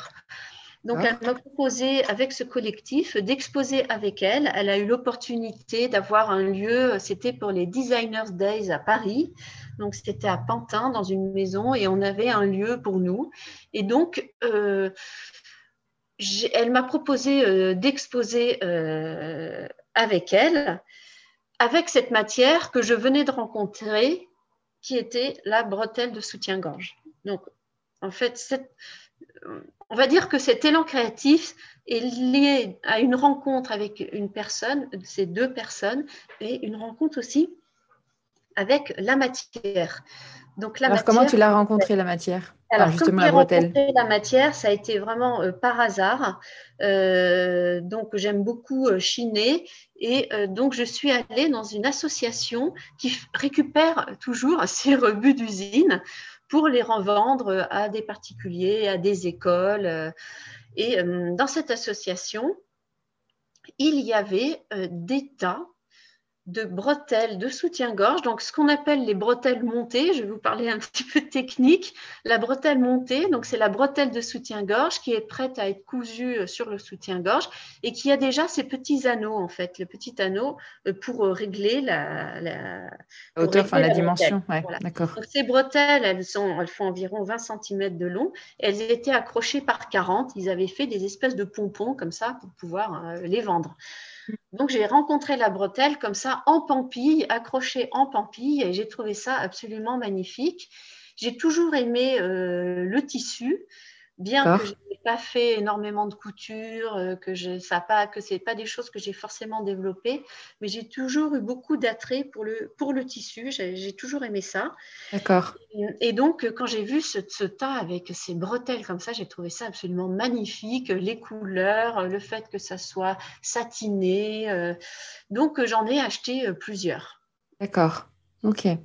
Donc, elle m'a proposé avec ce collectif d'exposer avec elle. Elle a eu l'opportunité d'avoir un lieu, c'était pour les Designers Days à Paris. Donc, c'était à Pantin, dans une maison, et on avait un lieu pour nous. Et donc, euh, elle m'a proposé euh, d'exposer euh, avec elle, avec cette matière que je venais de rencontrer, qui était la bretelle de soutien-gorge. Donc, en fait, cette on va dire que cet élan créatif est lié à une rencontre avec une personne, ces deux personnes, et une rencontre aussi avec la matière. Donc, la Alors, comment tu l'as rencontré, la matière? Alors, justement, la bretelle. La matière, ça a été vraiment euh, par hasard. Euh, donc, j'aime beaucoup euh, chiner. Et donc, je suis allée dans une association qui récupère toujours ces rebuts d'usine pour les revendre à des particuliers, à des écoles. Euh, et euh, dans cette association, il y avait euh, des tas de bretelles de soutien-gorge, donc ce qu'on appelle les bretelles montées. Je vais vous parler un petit peu technique. La bretelle montée, donc c'est la bretelle de soutien-gorge qui est prête à être cousue euh, sur le soutien-gorge et qui a déjà ces petits anneaux en fait, le petit anneau euh, pour euh, régler la, la hauteur, enfin la, dimension. D'accord. ces bretelles, elles, sont, elles font environ 20 cm de long. Elles étaient accrochées par 40. Ils avaient fait des espèces de pompons comme ça pour pouvoir les vendre. Donc j'ai rencontré la bretelle comme ça en pampille, accrochée en pampille, et j'ai trouvé ça absolument magnifique. J'ai toujours aimé euh, le tissu, bien que je n'ai pas fait énormément de couture, euh, que je, ça pas, que c'est pas des choses que j'ai forcément développées, mais j'ai toujours eu beaucoup d'attrait pour le, pour le tissu. J'ai toujours aimé ça. D'accord. Et, donc, quand j'ai vu ce, ce, tas avec ces bretelles comme ça, j'ai trouvé ça absolument magnifique. Les couleurs, le fait que ça soit satiné. Euh, donc, j'en ai acheté euh, plusieurs. D'accord.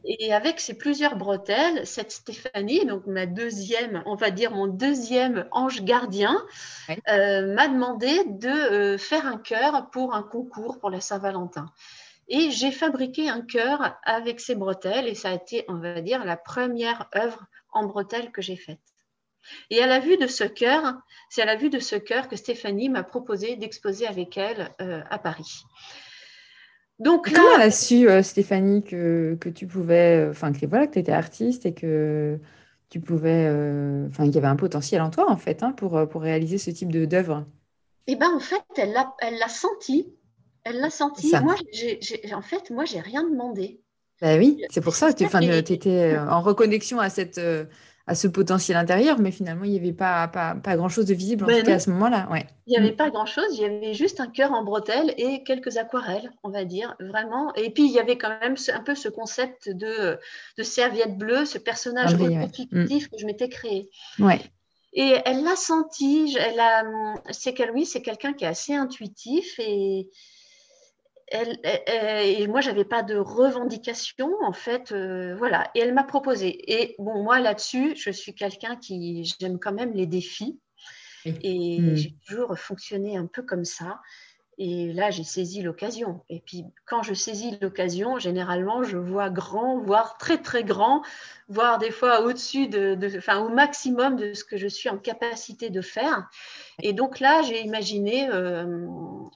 Et avec ces plusieurs bretelles, cette Stéphanie, donc ma deuxième, on va dire mon deuxième ange gardien, euh, m'a demandé de euh, faire un cœur pour un concours pour la Saint-Valentin. Et j'ai fabriqué un cœur avec ces bretelles et ça a été, on va dire, la première œuvre en bretelles que j'ai faite. Et à la vue de ce cœur, c'est à la vue de ce cœur que Stéphanie m'a proposé d'exposer avec elle euh, à Paris. Donc Comment elle a su, Stéphanie, que, que, tu pouvais, enfin, que voilà, que tu étais artiste et que tu pouvais, enfin, il y avait un potentiel en toi, en fait, hein, pour, pour réaliser ce type d'œuvre? Eh bien, en fait, elle l'a elle senti. Elle l'a senti. Moi, en fait, moi, j'ai rien demandé. Bah oui, c'est pour ça que tu étais en reconnexion à cette, à ce potentiel intérieur, mais finalement, il n'y avait pas, pas, pas grand-chose de visible, en ben tout cas à ce moment-là. Ouais. Il n'y avait mm. pas grand-chose, il y avait juste un cœur en bretelle et quelques aquarelles, on va dire, vraiment. Et puis, il y avait quand même un peu ce concept de, de serviette bleue, ce personnage ah fictif mm. que je m'étais créé. Ouais. Et elle l'a senti, elle a, c'est qu'elle, oui, c'est quelqu'un qui est assez intuitif et, elle, et moi, j'avais pas de revendication, en fait, euh, voilà. Et elle m'a proposé. Et bon, moi, là-dessus, je suis quelqu'un qui, j'aime quand même les défis. Et hmm. j'ai toujours fonctionné un peu comme ça. Et là, j'ai saisi l'occasion. Et puis, quand je saisis l'occasion, généralement, je vois grand, voire très, très grand, voire des fois au-dessus de, enfin, au maximum de ce que je suis en capacité de faire. Et donc là, j'ai imaginé euh,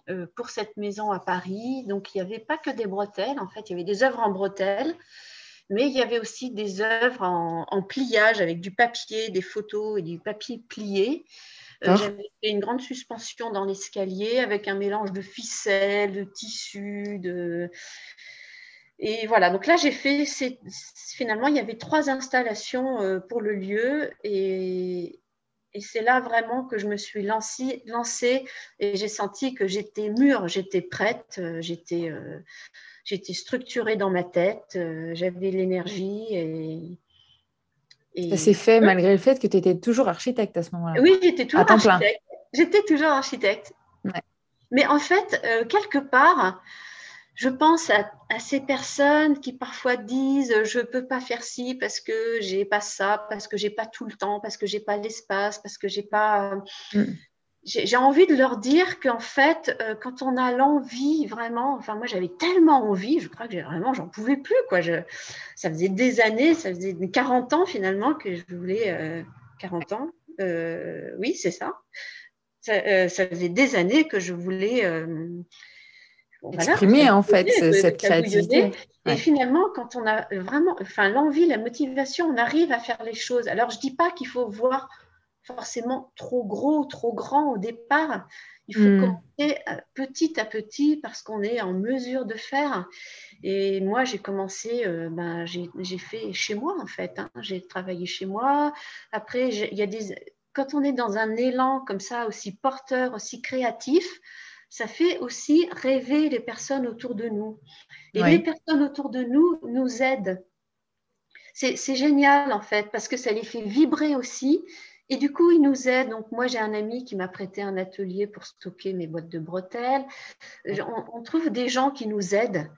euh, pour cette maison à Paris, donc il n'y avait pas que des bretelles, en fait, il y avait des œuvres en bretelles. Mais il y avait aussi des œuvres en, en pliage avec du papier, des photos et du papier plié. Euh, j'avais fait une grande suspension dans l'escalier avec un mélange de ficelles, de tissus, de... Et voilà, donc là, j'ai fait, finalement, il y avait trois installations euh, pour le lieu et, et c'est là vraiment que je me suis lancée, lancée et j'ai senti que j'étais mûre, j'étais prête, euh, j'étais, j'étais structurée dans ma tête, j'avais l'énergie et, ça s'est fait malgré le fait que tu étais toujours architecte à ce moment-là. Oui, j'étais toujours architecte. J'étais toujours architecte. Mais en fait, euh, quelque part, je pense à, ces personnes qui parfois disent je ne peux pas faire ci parce que j'ai pas ça, parce que j'ai pas tout le temps, parce que j'ai pas l'espace, parce que j'ai pas. Mm j'ai envie de leur dire qu'en fait, euh, quand on a l'envie vraiment, enfin moi j'avais tellement envie, je crois que vraiment j'en pouvais plus quoi. Je, ça faisait des années, ça faisait 40 ans finalement que je voulais 40 euh, ans, euh, oui c'est ça. Ça, ça. faisait des années que je voulais exprimer en fait cette créativité. Et finalement, quand on a vraiment, enfin l'envie, la motivation, on arrive à faire les choses. Alors je dis pas qu'il faut voir forcément trop gros, trop grand au départ. Il faut hmm. commencer euh, petit à petit parce qu'on est en mesure de faire. Et moi, j'ai commencé, euh, ben, j'ai fait chez moi en fait. Hein. J'ai travaillé chez moi. Après, il y a des, quand on est dans un élan comme ça, aussi porteur, aussi créatif, ça fait aussi rêver les personnes autour de nous. Et les personnes autour de nous nous aident. C'est génial en fait parce que ça les fait vibrer aussi et du coup, il nous aide. Donc, moi, j'ai un ami qui m'a prêté un atelier pour stocker mes boîtes de bretelles. On, trouve des gens qui nous aident.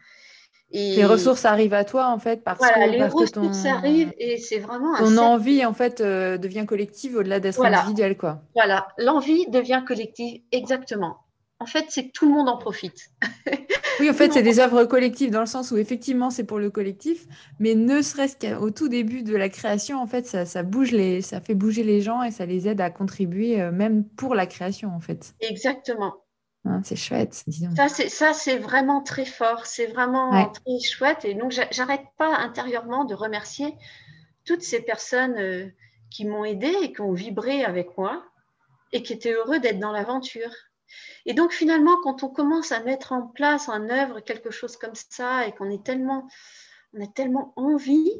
Et les ressources arrivent à toi, en fait, parce voilà, que, les ressources arrivent et c'est vraiment Ton envie, en fait, euh, devient collective au-delà d'être voilà. individuelle, quoi. Voilà, l'envie devient collective, exactement en fait, c'est que tout le monde en profite. oui, en fait, c'est des œuvres collectives dans le sens où effectivement, c'est pour le collectif, mais ne serait-ce qu'au tout début de la création, en fait, ça, bouge les, ça fait bouger les gens et ça les aide à contribuer euh, même pour la création, en fait. Exactement. Hein, c'est chouette, disons. Ça, c'est vraiment très fort, c'est vraiment très chouette. Et donc, j'arrête pas intérieurement de remercier toutes ces personnes euh, qui m'ont aidé et qui ont vibré avec moi et qui étaient heureux d'être dans l'aventure. Et donc finalement, quand on commence à mettre en place en œuvre quelque chose comme ça et qu'on est tellement, on a tellement envie,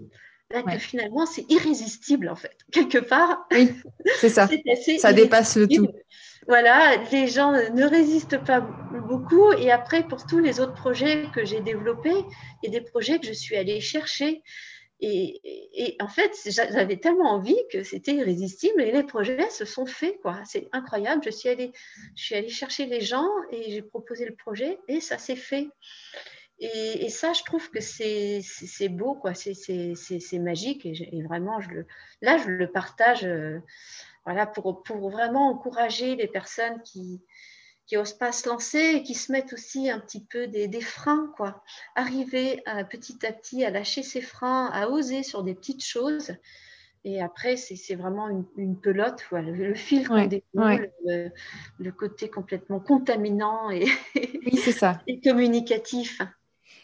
que finalement c'est irrésistible en fait. Quelque part, oui, c'est ça. ça dépasse le tout. Voilà, les gens ne résistent pas beaucoup. Et après, pour tous les autres projets que j'ai développés, il y a des projets que je suis allée chercher et, en fait, j'avais tellement envie que c'était irrésistible et les projets se sont faits. C'est incroyable. Je suis, allée, je suis allée chercher les gens et j'ai proposé le projet et ça s'est fait. Et, ça, je trouve que c'est beau. C'est magique et, vraiment, je le, là, je le partage euh, voilà, pour, pour vraiment encourager les personnes qui, qui n'osent pas se lancer et qui se mettent aussi un petit peu des, freins, quoi. Arriver à, petit à petit à lâcher ses freins, à oser sur des petites choses. Et après, c'est vraiment une, pelote, voilà, le, fil déroule, le, côté complètement contaminant et, oui, ça. et communicatif.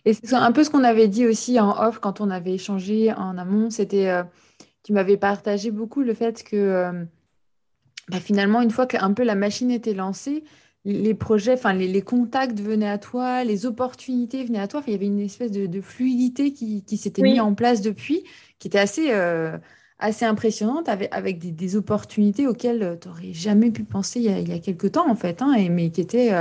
Et c'est un peu ce qu'on avait dit aussi en off quand on avait échangé en amont. C'était, euh, tu m'avais partagé beaucoup le fait que euh, bah, finalement, une fois qu'un peu la machine était lancée, les projets, enfin les, contacts venaient à toi, les opportunités venaient à toi. il y avait une espèce de, fluidité qui, s'était mise en place depuis, qui était assez, euh, assez impressionnante, avec, avec des, opportunités auxquelles tu n'aurais jamais pu penser il y a, il y a quelques temps, en fait, hein, et, mais qui étaient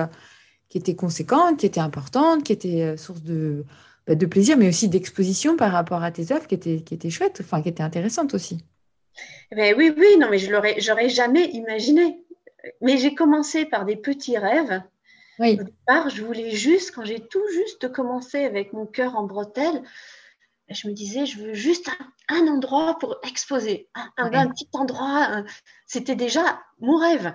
qui était conséquente, qui était importante, qui était euh, source de, bah, de plaisir, mais aussi d'exposition par rapport à tes œuvres, qui était, qui était chouette, enfin, qui était intéressante aussi. Eh ben oui, oui, non, mais je l'aurais, j'aurais jamais imaginé. Mais j'ai commencé par des petits rêves. Oui. Au départ, je voulais juste, quand j'ai tout juste commencé avec mon cœur en bretelle, je me disais, je veux juste un, endroit pour exposer, un, un petit endroit. C'était déjà mon rêve.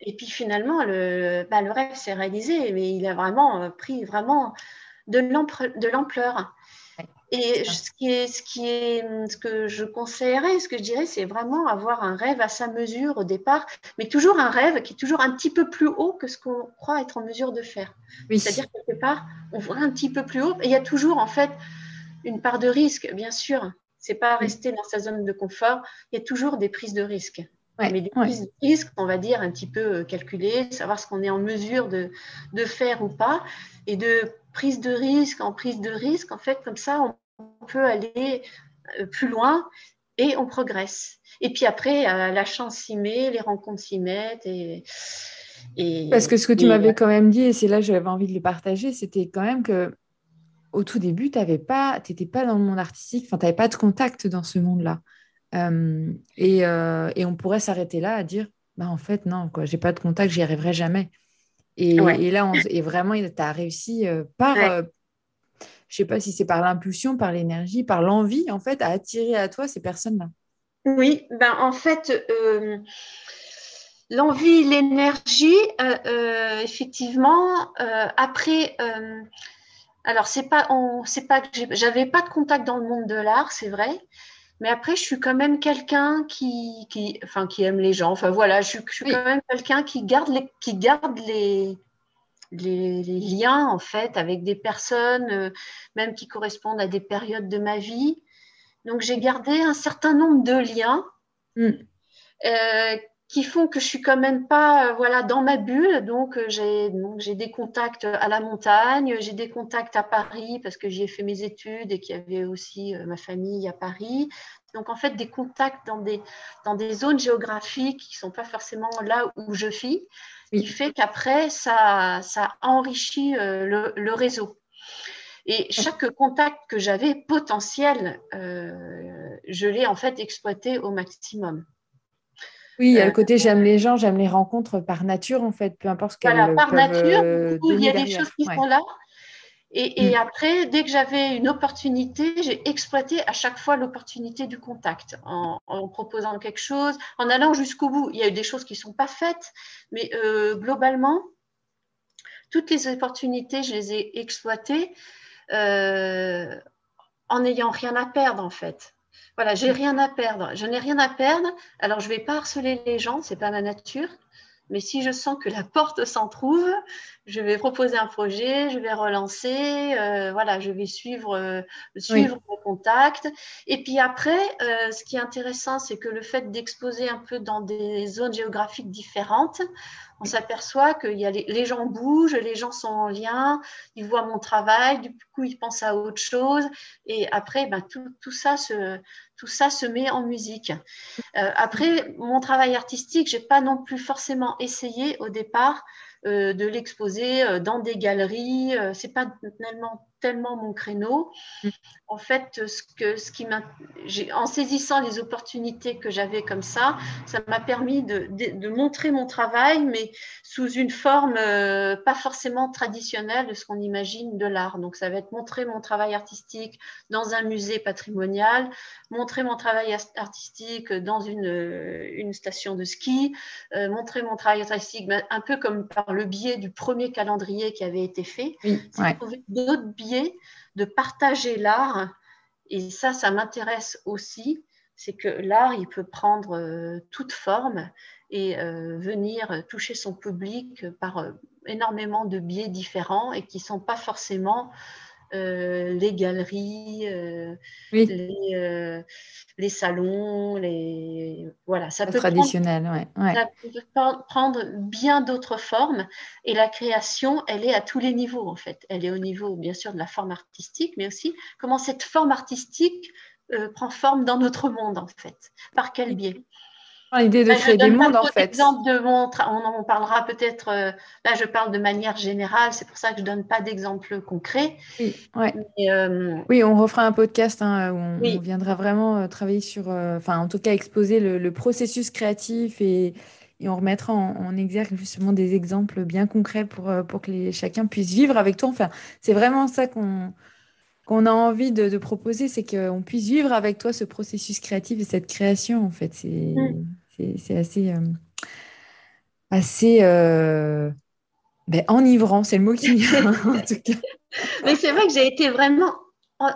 Et puis finalement, le, bah, le rêve s'est réalisé, mais il a vraiment euh, pris vraiment de l'ampleur. Et ce, qui est, ce, qui est, ce que je conseillerais, ce que je dirais, c'est vraiment avoir un rêve à sa mesure au départ, mais toujours un rêve qui est toujours un petit peu plus haut que ce qu'on croit être en mesure de faire. C'est-à-dire quelque part, on voit un petit peu plus haut, et il y a toujours en fait une part de risque, bien sûr. C'est pas rester dans sa zone de confort, il y a toujours des prises de risque mais des prises de risque, on va dire, un petit peu euh, calculées, savoir ce qu'on est en mesure de, de, faire ou pas. Et de prise de risque en prise de risque, en fait, comme ça, on peut aller euh, plus loin et on progresse. Et puis après, euh, la chance s'y met, les rencontres s'y mettent. Et, et, Parce que ce que tu m'avais quand même dit, et c'est là que j'avais envie de le partager, c'était quand même que au tout début, tu n'étais pas, pas dans le monde artistique, tu n'avais pas de contact dans ce monde-là. Euh, euh, et, on pourrait s'arrêter là à dire, bah, en fait, non, quoi, j'ai pas de contact, j'y arriverai jamais. Et, là, on, et vraiment, tu as réussi euh, par, je sais pas si c'est par l'impulsion, par l'énergie, par l'envie, en fait, à attirer à toi ces personnes-là. Oui, ben, en fait, l'envie, l'énergie, effectivement, après. alors, c'est pas, c'est pas que j'avais pas de contact dans le monde de l'art, c'est vrai, mais après, je suis quand même quelqu'un qui, qui, enfin, qui aime les gens. Enfin voilà, je, suis quand même quelqu'un qui garde les, qui garde les, les, liens en fait avec des personnes, euh, même qui correspondent à des périodes de ma vie. Donc j'ai gardé un certain nombre de liens. Mm. Euh, qui font que je suis quand même pas euh, voilà dans ma bulle donc j'ai donc j'ai des contacts à la montagne j'ai des contacts à Paris parce que j'y ai fait mes études et qu'il y avait aussi ma famille à Paris donc en fait des contacts dans des dans des zones géographiques qui sont pas forcément là où je vis qui fait qu'après ça ça enrichit le, le, réseau. Et chaque contact que j'avais potentiel euh, je l'ai en fait exploité au maximum. Oui, il y a le euh, côté j'aime les gens, j'aime les rencontres par nature, en fait, peu importe ce qu'elles Voilà, par nature, euh, il y a des choses qui sont là. Et, mm. après, dès que j'avais une opportunité, j'ai exploité à chaque fois l'opportunité du contact en, proposant quelque chose, en allant jusqu'au bout. Il y a eu des choses qui ne sont pas faites, mais euh, globalement, toutes les opportunités, je les ai exploitées en n'ayant rien à perdre, en fait. Voilà, j'ai rien à perdre. Je n'ai rien à perdre. Alors, je ne vais pas harceler les gens, ce n'est pas ma nature. Mais si je sens que la porte s'en trouve, je vais proposer un projet, je vais relancer, euh, voilà, je vais suivre, euh, suivre mon contact. Et puis après, euh, ce qui est intéressant, c'est que le fait d'exposer un peu dans des zones géographiques différentes, on s'aperçoit que y a les, gens bougent, les gens sont en lien, ils voient mon travail, du coup ils pensent à autre chose, et après ben, tout, ça se, tout ça se met en musique. Euh, après, mon travail artistique, j'ai pas non plus forcément essayé au départ euh, de l'exposer euh, dans des galeries. c'est pas tellement tellement mon créneau. Mm. En fait, ce que, ce qui en saisissant les opportunités que j'avais comme ça, ça m'a permis de, de, montrer mon travail, mais sous une forme euh, pas forcément traditionnelle de ce qu'on imagine de l'art. Donc, ça va être montrer mon travail artistique dans un musée patrimonial, montrer mon travail artistique dans une, euh, une station de ski, euh, montrer mon travail artistique ben, un peu comme par le biais du premier calendrier qui avait été fait. Oui, trouver d'autres biais de partager l'art. Et ça, ça m'intéresse aussi. C'est que l'art, il peut prendre euh, toute forme et euh, venir toucher son public par euh, énormément de biais différents et qui ne sont pas forcément les galeries, les, les, salons, les voilà, ça peut traditionnel, prendre, ça peut prendre bien d'autres formes. Et la création, elle est à tous les niveaux en fait. Elle est au niveau bien sûr de la forme artistique, mais aussi comment cette forme artistique prend forme dans notre monde en fait. Par quel biais? L'idée de bah, créer des mondes, en fait. Exemple de mon on en parlera peut-être. Euh, là, je parle de manière générale. C'est pour ça que je donne pas d'exemple concret. Oui, euh, oui, on refera un podcast hein, où on, viendra vraiment euh, travailler sur, enfin, en tout cas, exposer le, processus créatif et, on remettra en, exergue justement des exemples bien concrets pour, pour que les, chacun puisse vivre avec toi. Enfin, c'est vraiment ça qu'on qu'on a envie de, proposer, c'est qu'on puisse vivre avec toi ce processus créatif et cette création, en fait. C'est. Mm. C'est assez, euh, assez euh, ben, enivrant, c'est le mot qui vient en tout cas. Mais c'est vrai que j'ai été vraiment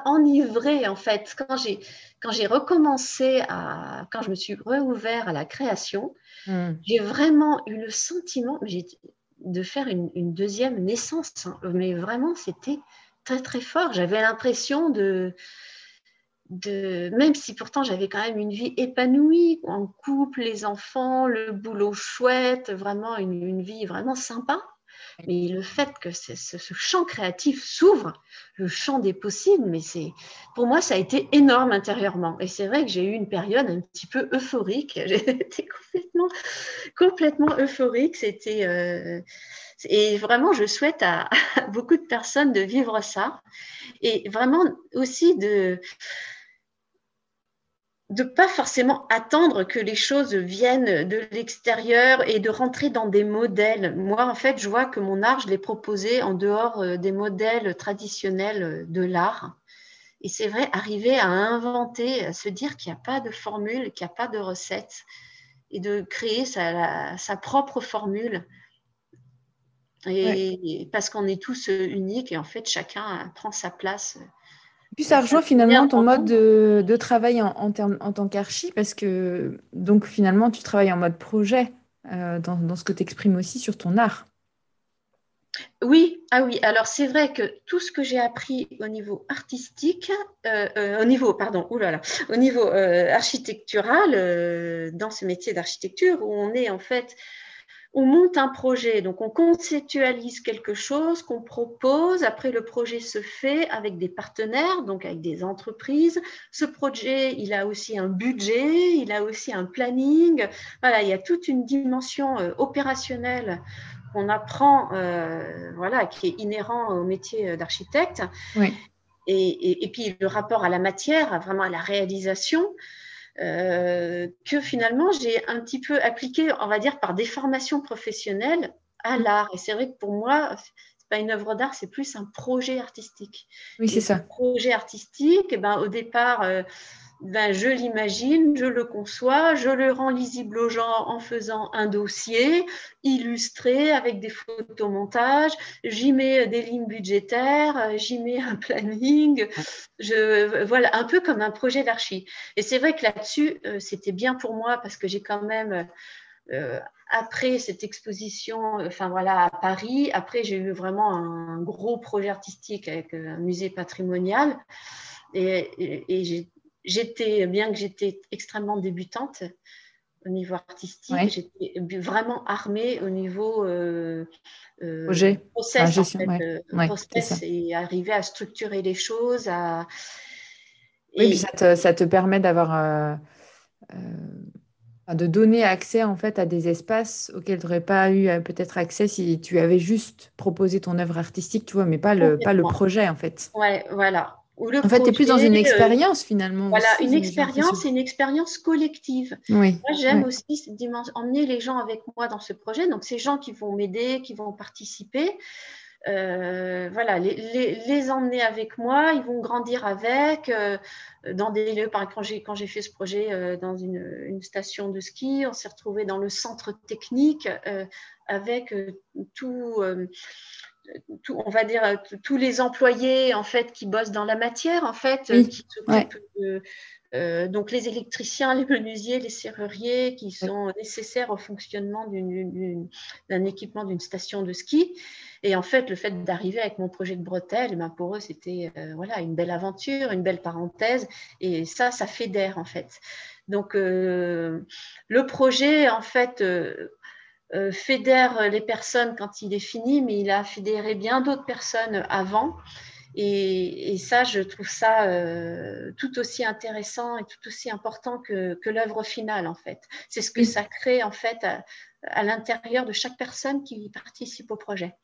enivrée en fait quand j'ai quand j'ai recommencé à quand je me suis réouvert à la création hmm. j'ai vraiment eu le sentiment de faire une, deuxième naissance hein. mais vraiment c'était très très fort j'avais l'impression de même si pourtant j'avais quand même une vie épanouie, en couple, les enfants, le boulot chouette, vraiment une, vie vraiment sympa. Mais le fait que ce, champ créatif s'ouvre, le champ des possibles, mais c'est pour moi ça a été énorme intérieurement. Et c'est vrai que j'ai eu une période un petit peu euphorique. J'ai été complètement, complètement euphorique. C'était euh, et vraiment je souhaite à beaucoup de personnes de vivre ça et vraiment aussi de de pas forcément attendre que les choses viennent de l'extérieur et de rentrer dans des modèles. Moi, en fait, je vois que mon art, je l'ai proposé en dehors euh, des modèles traditionnels euh, de l'art. Et c'est vrai, arriver à inventer, à se dire qu'il n'y a pas de formule, qu'il n'y a pas de recette, et de créer sa, propre formule. Et, parce qu'on est tous euh, uniques et en fait, chacun prend sa place puis ça rejoint finalement ton mode de, travail en, en, tant qu'archi, parce que donc finalement tu travailles en mode projet euh, dans, ce que tu exprimes aussi sur ton art. Oui, ah oui. Alors c'est vrai que tout ce que j'ai appris au niveau artistique, euh, euh, au niveau, pardon, oulala, au niveau architectural, dans ce métier d'architecture où on est en fait on monte un projet, donc on conceptualise quelque chose qu'on propose. Après, le projet se fait avec des partenaires, donc avec des entreprises. Ce projet, il a aussi un budget, il a aussi un planning. Voilà, il y a toute une dimension euh, opérationnelle qu'on apprend, euh, voilà, qui est inhérent au métier d'architecte. et, puis le rapport à la matière, vraiment à la réalisation. Euh, que finalement j'ai un petit peu appliqué, on va dire, par des formations professionnelles à mm. l'art. Et c'est vrai que pour moi, c'est pas une œuvre d'art, c'est plus un projet artistique. Oui, c'est ça. Projet artistique, eh ben, au départ, euh, ben, je l'imagine, je le conçois, je le rends lisible aux gens en faisant un dossier illustré avec des photomontages, j'y mets des lignes budgétaires, j'y mets un planning, je, voilà, un peu comme un projet d'archi. Et c'est vrai que là-dessus, euh, c'était bien pour moi parce que j'ai quand même... Euh, après cette exposition, enfin voilà, à Paris, après j'ai eu vraiment un gros projet artistique avec un musée patrimonial. Et, et j'ai j'étais, bien que j'étais extrêmement débutante au niveau artistique, j'étais vraiment armée au niveau euh, euh, Projet. process, en fait, euh, process et arriver à structurer les choses. À... Oui, puis ça te, ça te permet d'avoir de donner accès en fait à des espaces auxquels tu n'aurais pas eu peut-être accès si tu avais juste proposé ton œuvre artistique, tu vois, mais pas le, pas le projet en fait. Ouais, voilà en fait, tu es plus dans une euh, expérience finalement. Voilà, une expérience et une expérience collective. Oui, moi, j'aime aussi emmener les gens avec moi dans ce projet. Donc, ces gens qui vont m'aider, qui vont participer, euh, voilà, les, les, emmener avec moi, ils vont grandir avec euh, dans des lieux. Par j'ai quand j'ai fait ce projet dans une, une, station de ski, on s'est retrouvé dans le centre technique avec tout on va dire, euh, tous les employés en fait qui bossent dans la matière, en fait, euh, qui s'occupent euh, donc les électriciens, les menuisiers, les serruriers qui sont nécessaires au fonctionnement d'un équipement d'une station de ski. Et en fait, le fait d'arriver avec mon projet de bretelles, eh ben pour eux, c'était euh, voilà, une belle aventure, une belle parenthèse. Et ça, ça fédère en fait. Donc, euh, le projet, en fait, euh, fédère les personnes quand il est fini, mais il a fédéré bien d'autres personnes avant. Et, ça, je trouve ça tout aussi intéressant et tout aussi important que, que l'œuvre finale, en fait. C'est ce que ça crée, en fait, à l'intérieur de chaque personne qui participe au projet.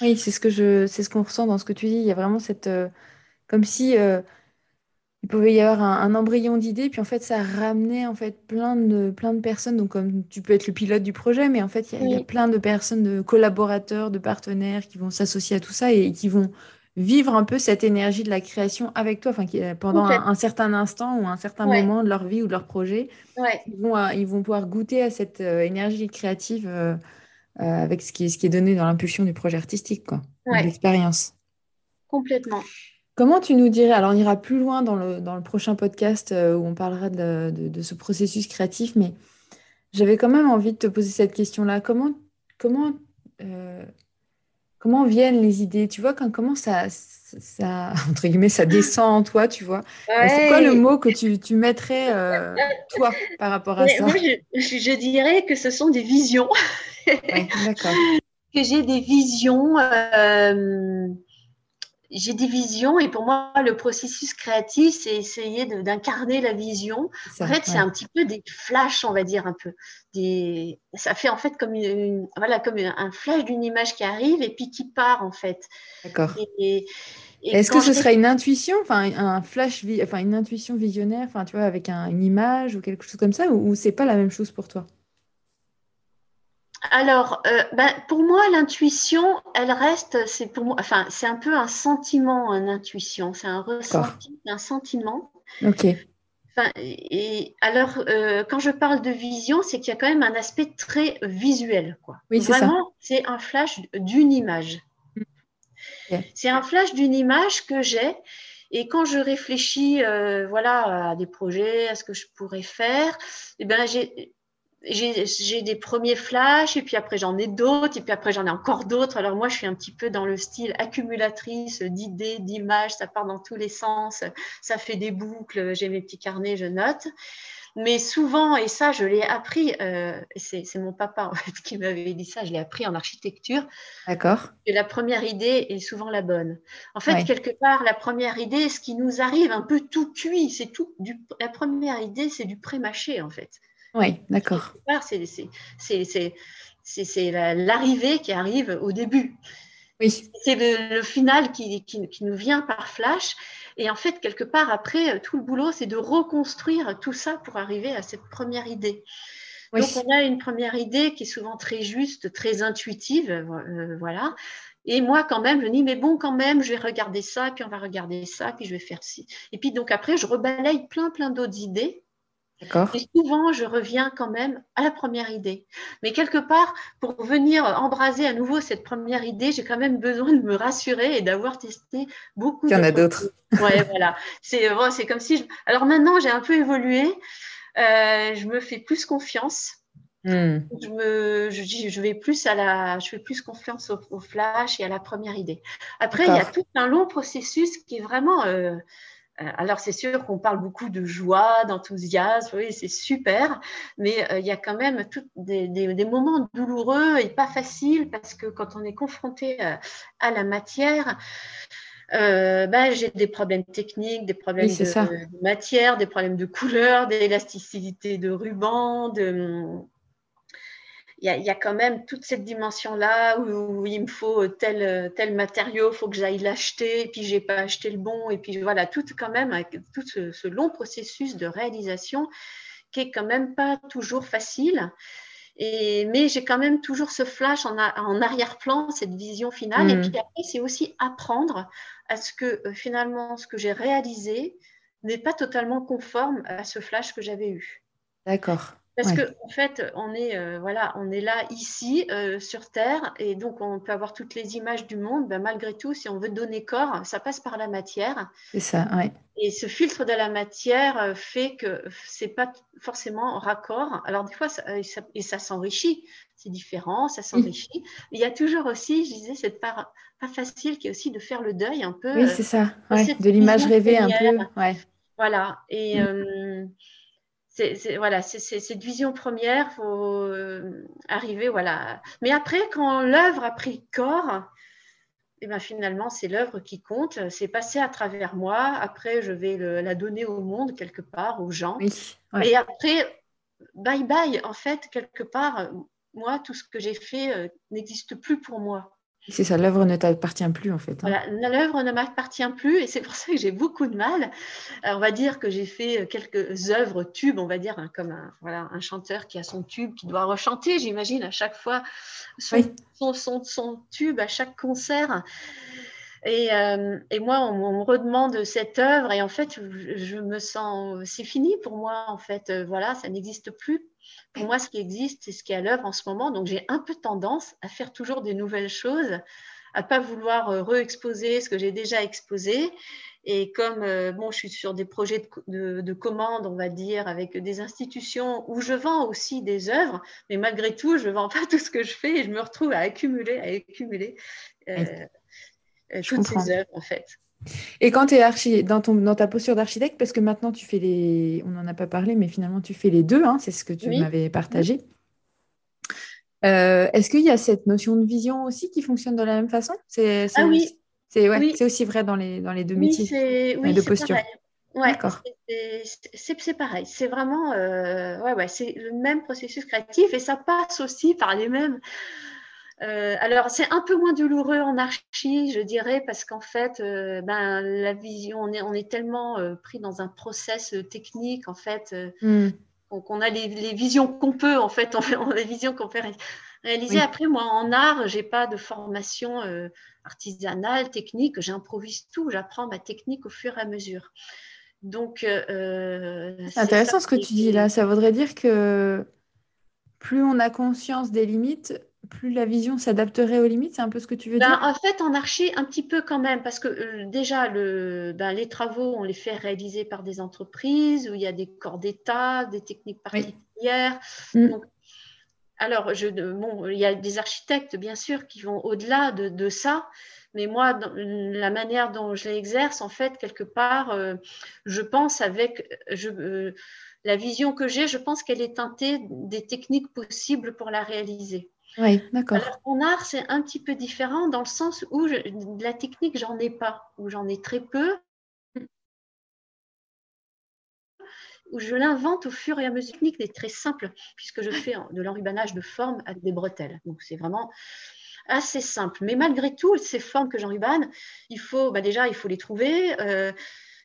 Oui, c'est ce que je, c'est ce qu'on ressent dans ce que tu dis. Il y a vraiment cette, euh, comme si euh, il pouvait y avoir un, embryon d'idées, puis en fait, ça ramenait en fait plein de, plein de personnes. Donc, comme tu peux être le pilote du projet, mais en fait, il y a, plein de personnes, de collaborateurs, de partenaires qui vont s'associer à tout ça et, qui vont vivre un peu cette énergie de la création avec toi, enfin, qui, pendant un, certain instant ou un certain moment de leur vie ou de leur projet, ils vont, euh, ils vont pouvoir goûter à cette énergie créative. Euh, avec ce qui, est, ce qui est donné dans l'impulsion du projet artistique, quoi, l'expérience. Complètement. Comment tu nous dirais, alors on ira plus loin dans le, dans le prochain podcast euh, où on parlera de, de, ce processus créatif, mais j'avais quand même envie de te poser cette question-là. Comment, comment, euh, comment viennent les idées? Tu vois, quand, comment ça, ça, entre guillemets, ça descend en toi, tu vois? C'est quoi le mot que tu, tu mettrais, toi, par rapport à ça? moi, je, je, dirais que ce sont des visions. d'accord. que j'ai des visions. J'ai des visions et pour moi, le processus créatif, c'est essayer d'incarner la vision. en fait, c'est un petit peu des flashs, on va dire un peu. Des, ça fait en fait comme, une, voilà, comme un flash d'une image qui arrive et puis qui part en fait. D'accord. Est-ce que ce serait une intuition, enfin un flash, enfin une intuition visionnaire, enfin tu vois, avec une image ou quelque chose comme ça, ou, ou c'est pas la même chose pour toi? Alors, euh, ben, pour moi, l'intuition, elle reste, c'est pour moi, enfin, c'est un peu un sentiment, une intuition, c'est un ressenti, un sentiment. Ok. et alors, euh, quand je parle de vision, c'est qu'il y a quand même un aspect très visuel, quoi. Oui, c'est ça. c'est un flash d'une image. C'est un flash d'une image que j'ai. Et quand je réfléchis, euh, voilà, à des projets, à ce que je pourrais faire, eh ben, j'ai j'ai des premiers flashs et puis après j'en ai d'autres et puis après j'en ai encore d'autres. Alors moi je suis un petit peu dans le style accumulatrice d'idées, d'images, ça part dans tous les sens, ça fait des boucles, j'ai mes petits carnets, je note. Mais souvent, et ça je l'ai appris, euh, c'est mon papa en fait qui m'avait dit ça, je l'ai appris en architecture. D'accord. Et la première idée est souvent la bonne. En fait, quelque part, la première idée, ce qui nous arrive un peu tout cuit, c'est tout. Du, la première idée, c'est du pré-mâché en fait. Oui, d'accord. C'est l'arrivée qui arrive au début. Oui. C'est le, final qui, qui, nous vient par flash. Et en fait, quelque part, après, tout le boulot, c'est de reconstruire tout ça pour arriver à cette première idée. Donc, on a une première idée qui est souvent très juste, très intuitive. Euh, voilà. Et moi, quand même, je dis, mais bon, quand même, je vais regarder ça, puis on va regarder ça, puis je vais faire ci. Et puis, donc, après, je rebalaye plein, plein d'autres idées et souvent, je reviens quand même à la première idée. Mais quelque part, pour venir embraser à nouveau cette première idée, j'ai quand même besoin de me rassurer et d'avoir testé beaucoup. Il y en a d'autres. Ouais, voilà. C'est c'est comme si. Alors maintenant, j'ai un peu évolué. Euh, je me fais plus confiance. Hmm. Je, me, je, je, vais plus à la, je fais plus confiance au, flash et à la première idée. Après, il y a tout un long processus qui est vraiment euh, alors, c'est sûr qu'on parle beaucoup de joie, d'enthousiasme, oui, c'est super, mais euh, il y a quand même des, moments douloureux et pas faciles parce que quand on est confronté euh, à, la matière, ben, j'ai des problèmes techniques, des problèmes de, matière, des problèmes de couleur, d'élasticité de ruban, de, il y, a, quand même toute cette dimension-là où, il me faut tel, tel matériau, il faut que j'aille l'acheter, et puis je n'ai pas acheté le bon, et puis voilà, tout quand même, tout ce, long processus de réalisation qui est quand même pas toujours facile. Et, mais j'ai quand même toujours ce flash en, en arrière-plan, cette vision finale. Et hmm. puis après, c'est aussi apprendre à ce que euh, finalement, ce que j'ai réalisé n'est pas totalement conforme à ce flash que j'avais eu. D'accord. Parce que en fait, on est, euh, voilà, on est là ici euh, sur Terre et donc on peut avoir toutes les images du monde. Ben, malgré tout, si on veut donner corps, ça passe par la matière. C'est ça, oui. Et ce filtre de la matière euh, fait que c'est pas forcément raccord. Alors des fois, ça, et ça, s'enrichit. C'est différent, ça s'enrichit. Il y a toujours aussi, je disais, cette part pas facile qui est aussi de faire le deuil un peu. Oui, c'est ça. de l'image rêvée un peu. Ouais. Voilà. Et mm c'est voilà, c'est cette vision première, faut euh, arriver voilà. Mais après, quand l'œuvre a pris corps, et eh ben finalement, c'est l'œuvre qui compte. C'est passé à travers moi. Après, je vais la donner au monde quelque part, aux gens. Et après, bye bye. En fait, quelque part, moi, tout ce que j'ai fait euh, n'existe plus pour moi. C'est ça, l'œuvre ne t'appartient plus en fait. Hein. Voilà, l'œuvre ne m'appartient plus et c'est pour ça que j'ai beaucoup de mal. Euh, on va dire que j'ai fait quelques œuvres tubes, on va dire, hein, comme un, voilà, un chanteur qui a son tube, qui doit rechanter, j'imagine, à chaque fois son, son, tube, à chaque concert. Et, euh, et moi, on, me redemande cette œuvre et en fait, je, me sens, c'est fini pour moi en fait. Euh, voilà, ça n'existe plus pour moi, ce qui existe, c'est ce qui est à l'œuvre en ce moment. Donc, j'ai un peu tendance à faire toujours des nouvelles choses, à pas vouloir euh, re-exposer ce que j'ai déjà exposé. Et comme bon, je suis sur des projets de, de, commande, on va dire, avec des institutions où je vends aussi des œuvres, mais malgré tout, je ne vends pas tout ce que je fais et je me retrouve à accumuler, à accumuler toutes ces œuvres, en fait. Et quand tu es dans, ton, dans ta posture d'architecte, parce que maintenant tu fais les. On n'en a pas parlé, mais finalement tu fais les deux, hein, c'est ce que tu m'avais partagé. Euh, est-ce qu'il y a cette notion de vision aussi qui fonctionne de la même façon? C'est, Ah oui. Aussi vrai dans les, dans les deux métiers, c'est, oui, de posture. Ouais, c'est, pareil. C'est vraiment euh, ouais, ouais, c'est le même processus créatif et ça passe aussi par les mêmes euh, alors, c'est un peu moins douloureux en archi, je dirais, parce qu'en fait, euh, ben, la vision, on est, on est tellement euh, pris dans un process technique, en fait, hmm. qu'on a les, visions qu'on peut, en fait, on, les visions qu'on peut réaliser. Après, moi, en art, j'ai pas de formation artisanale, technique, j'improvise tout, j'apprends ma technique au fur et à mesure. Donc, c'est intéressant ce que tu dis là. Ça voudrait dire que plus on a conscience des limites, plus la vision s'adapterait aux limites C'est un peu ce que tu veux ben, dire? En fait, en archi, un petit peu quand même, parce que euh, déjà, le, ben, les travaux, on les fait réaliser par des entreprises où il y a des corps d'État, des techniques particulières. Mm. alors, je, bon, il y a des architectes, bien sûr, qui vont au-delà de, ça. Mais moi, la manière dont je l'exerce, en fait, quelque part, euh, je pense avec je, euh, la vision que j'ai, je pense qu'elle est teintée des techniques possibles pour la réaliser. Oui, d'accord. Alors en art, c'est un petit peu différent dans le sens où la technique, j'en ai pas, ou j'en ai très peu, où je l'invente au fur et à mesure. La technique est très simple, puisque je fais de l'enrubanage de formes avec des bretelles. Donc c'est vraiment assez simple. Mais malgré tout, ces formes que j'enrubane, il faut bah déjà, il faut les trouver. Euh,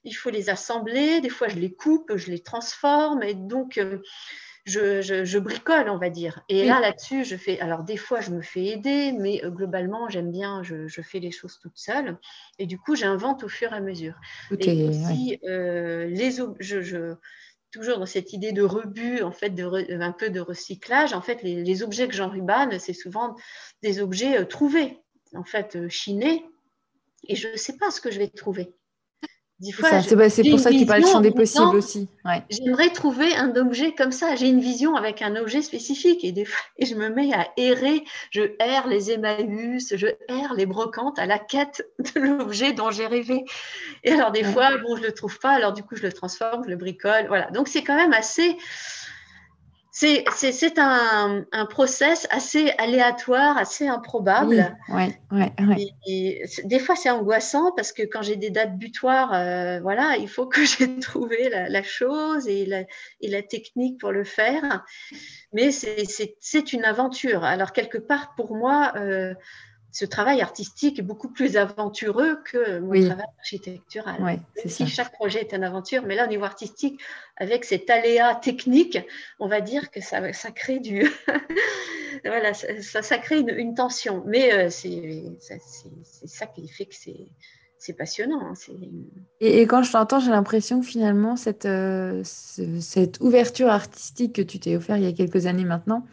il faut les assembler, des fois je les coupe, je les transforme, et donc euh, je, bricole, on va dire. Et là, là-dessus, je fais. Alors, des fois, je me fais aider, mais euh, globalement, j'aime bien, je, fais les choses toute seule. Et du coup, j'invente au fur et à mesure. et aussi, euh, les, je, toujours dans cette idée de rebut, en fait, de un peu de recyclage. En fait, les, objets que j'enrubane, c'est souvent des objets euh, trouvés, en fait, chinés. Et je ne sais pas ce que je vais trouver. C'est pour ça que tu parles du champ des possibles aussi. J'aimerais trouver un objet comme ça. J'ai une vision avec un objet spécifique et, des fois, et je me mets à errer. Je erre les Emmaüs, je erre les brocantes à la quête de l'objet dont j'ai rêvé. Et alors, des fois, bon, je ne le trouve pas. Alors, du coup, je le transforme, je le bricole. Voilà. Donc, c'est quand même assez c'est un, un, process assez aléatoire, assez improbable. Ouais, ouais, Et, des fois, c'est angoissant parce que quand j'ai des dates butoirs, euh, voilà, il faut que j'ai trouvé la, chose et la, et la, technique pour le faire. Mais c'est une aventure. Alors, quelque part, pour moi, euh, ce travail artistique est beaucoup plus aventureux que mon travail architectural. si chaque projet est une aventure, mais là, au niveau artistique, avec cet aléa technique, on va dire que ça, ça crée du. voilà, ça, ça, crée une, tension. Mais euh, c'est ça qui fait que c'est c'est passionnant. Hein, et, et, quand je t'entends, j'ai l'impression que finalement, cette, euh, cette ouverture artistique que tu t'es offert il y a quelques années maintenant,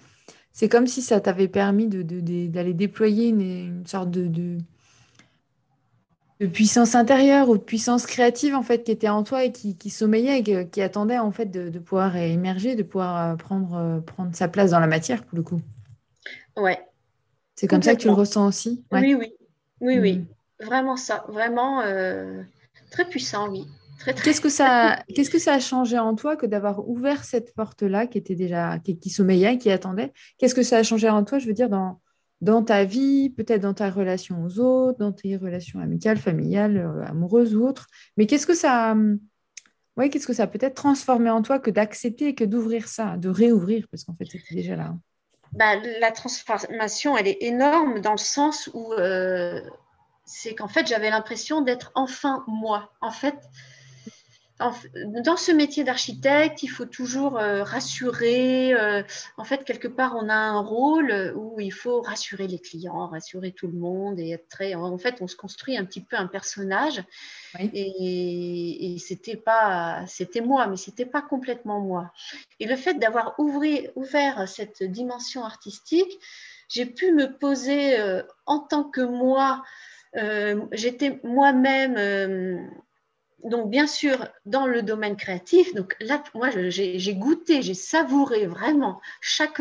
c'est comme si ça t'avait permis d'aller de, de, déployer une, sorte de, puissance intérieure ou de puissance créative en fait qui était en toi et qui, qui sommeillait et qui, attendait en fait de, pouvoir émerger, de pouvoir euh, prendre, euh, prendre sa place dans la matière pour le coup. Ouais. C'est comme ça que tu le ressens aussi Oui, oui. Oui, oui. Hmm. Vraiment ça. Vraiment euh, très puissant, oui. Qu'est-ce que ça, qu'est-ce que ça a changé en toi que d'avoir ouvert cette porte-là qui était déjà, qui, qui sommeillait, qui attendait? Qu'est-ce que ça a changé en toi, je veux dire, dans, dans ta vie, peut-être dans ta relation aux autres, dans tes relations amicales, familiales, euh, amoureuses ou autres? Mais qu'est-ce que ça, hum, ouais, qu'est-ce que ça a peut-être transformé en toi que d'accepter et que d'ouvrir ça, de réouvrir, parce qu'en fait, c'était déjà là. Bah, la transformation, elle est énorme dans le sens où euh, c'est qu'en fait, j'avais l'impression d'être enfin moi. En fait, dans ce métier d'architecte, il faut toujours euh, rassurer. Euh, en fait, quelque part, on a un rôle où il faut rassurer les clients, rassurer tout le monde et être très. En fait, on se construit un petit peu un personnage. Et, c'était pas, c'était moi, mais c'était pas complètement moi. Et le fait d'avoir ouvert cette dimension artistique, j'ai pu me poser euh, en tant que moi. J'étais moi-même donc, bien sûr, dans le domaine créatif, donc là, moi, j'ai goûté, j'ai savouré vraiment chaque.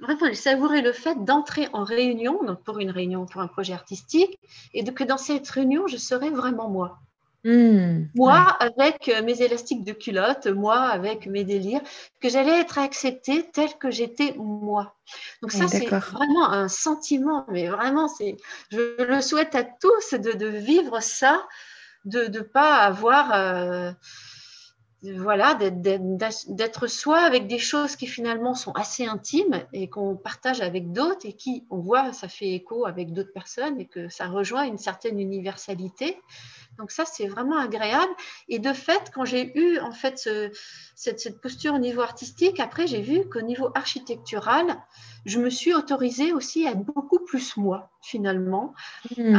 Vraiment, j'ai savouré le fait d'entrer en réunion, donc pour une réunion, pour un projet artistique, et de, que dans cette réunion, je serais vraiment moi. Hmm, moi, avec mes élastiques de culotte, moi, avec mes délires, que j'allais être acceptée telle que j'étais moi. Donc ça, c'est vraiment un sentiment, mais vraiment, c'est, je le souhaite à tous de, de vivre ça de ne pas avoir, euh, voilà, d'être soi avec des choses qui finalement sont assez intimes et qu'on partage avec d'autres et qui, on voit, ça fait écho avec d'autres personnes et que ça rejoint une certaine universalité. Donc ça, c'est vraiment agréable. Et de fait, quand j'ai eu en fait cette, posture au niveau artistique, après, j'ai vu qu'au niveau architectural, je me suis autorisée aussi à être beaucoup plus moi, finalement. Hmm.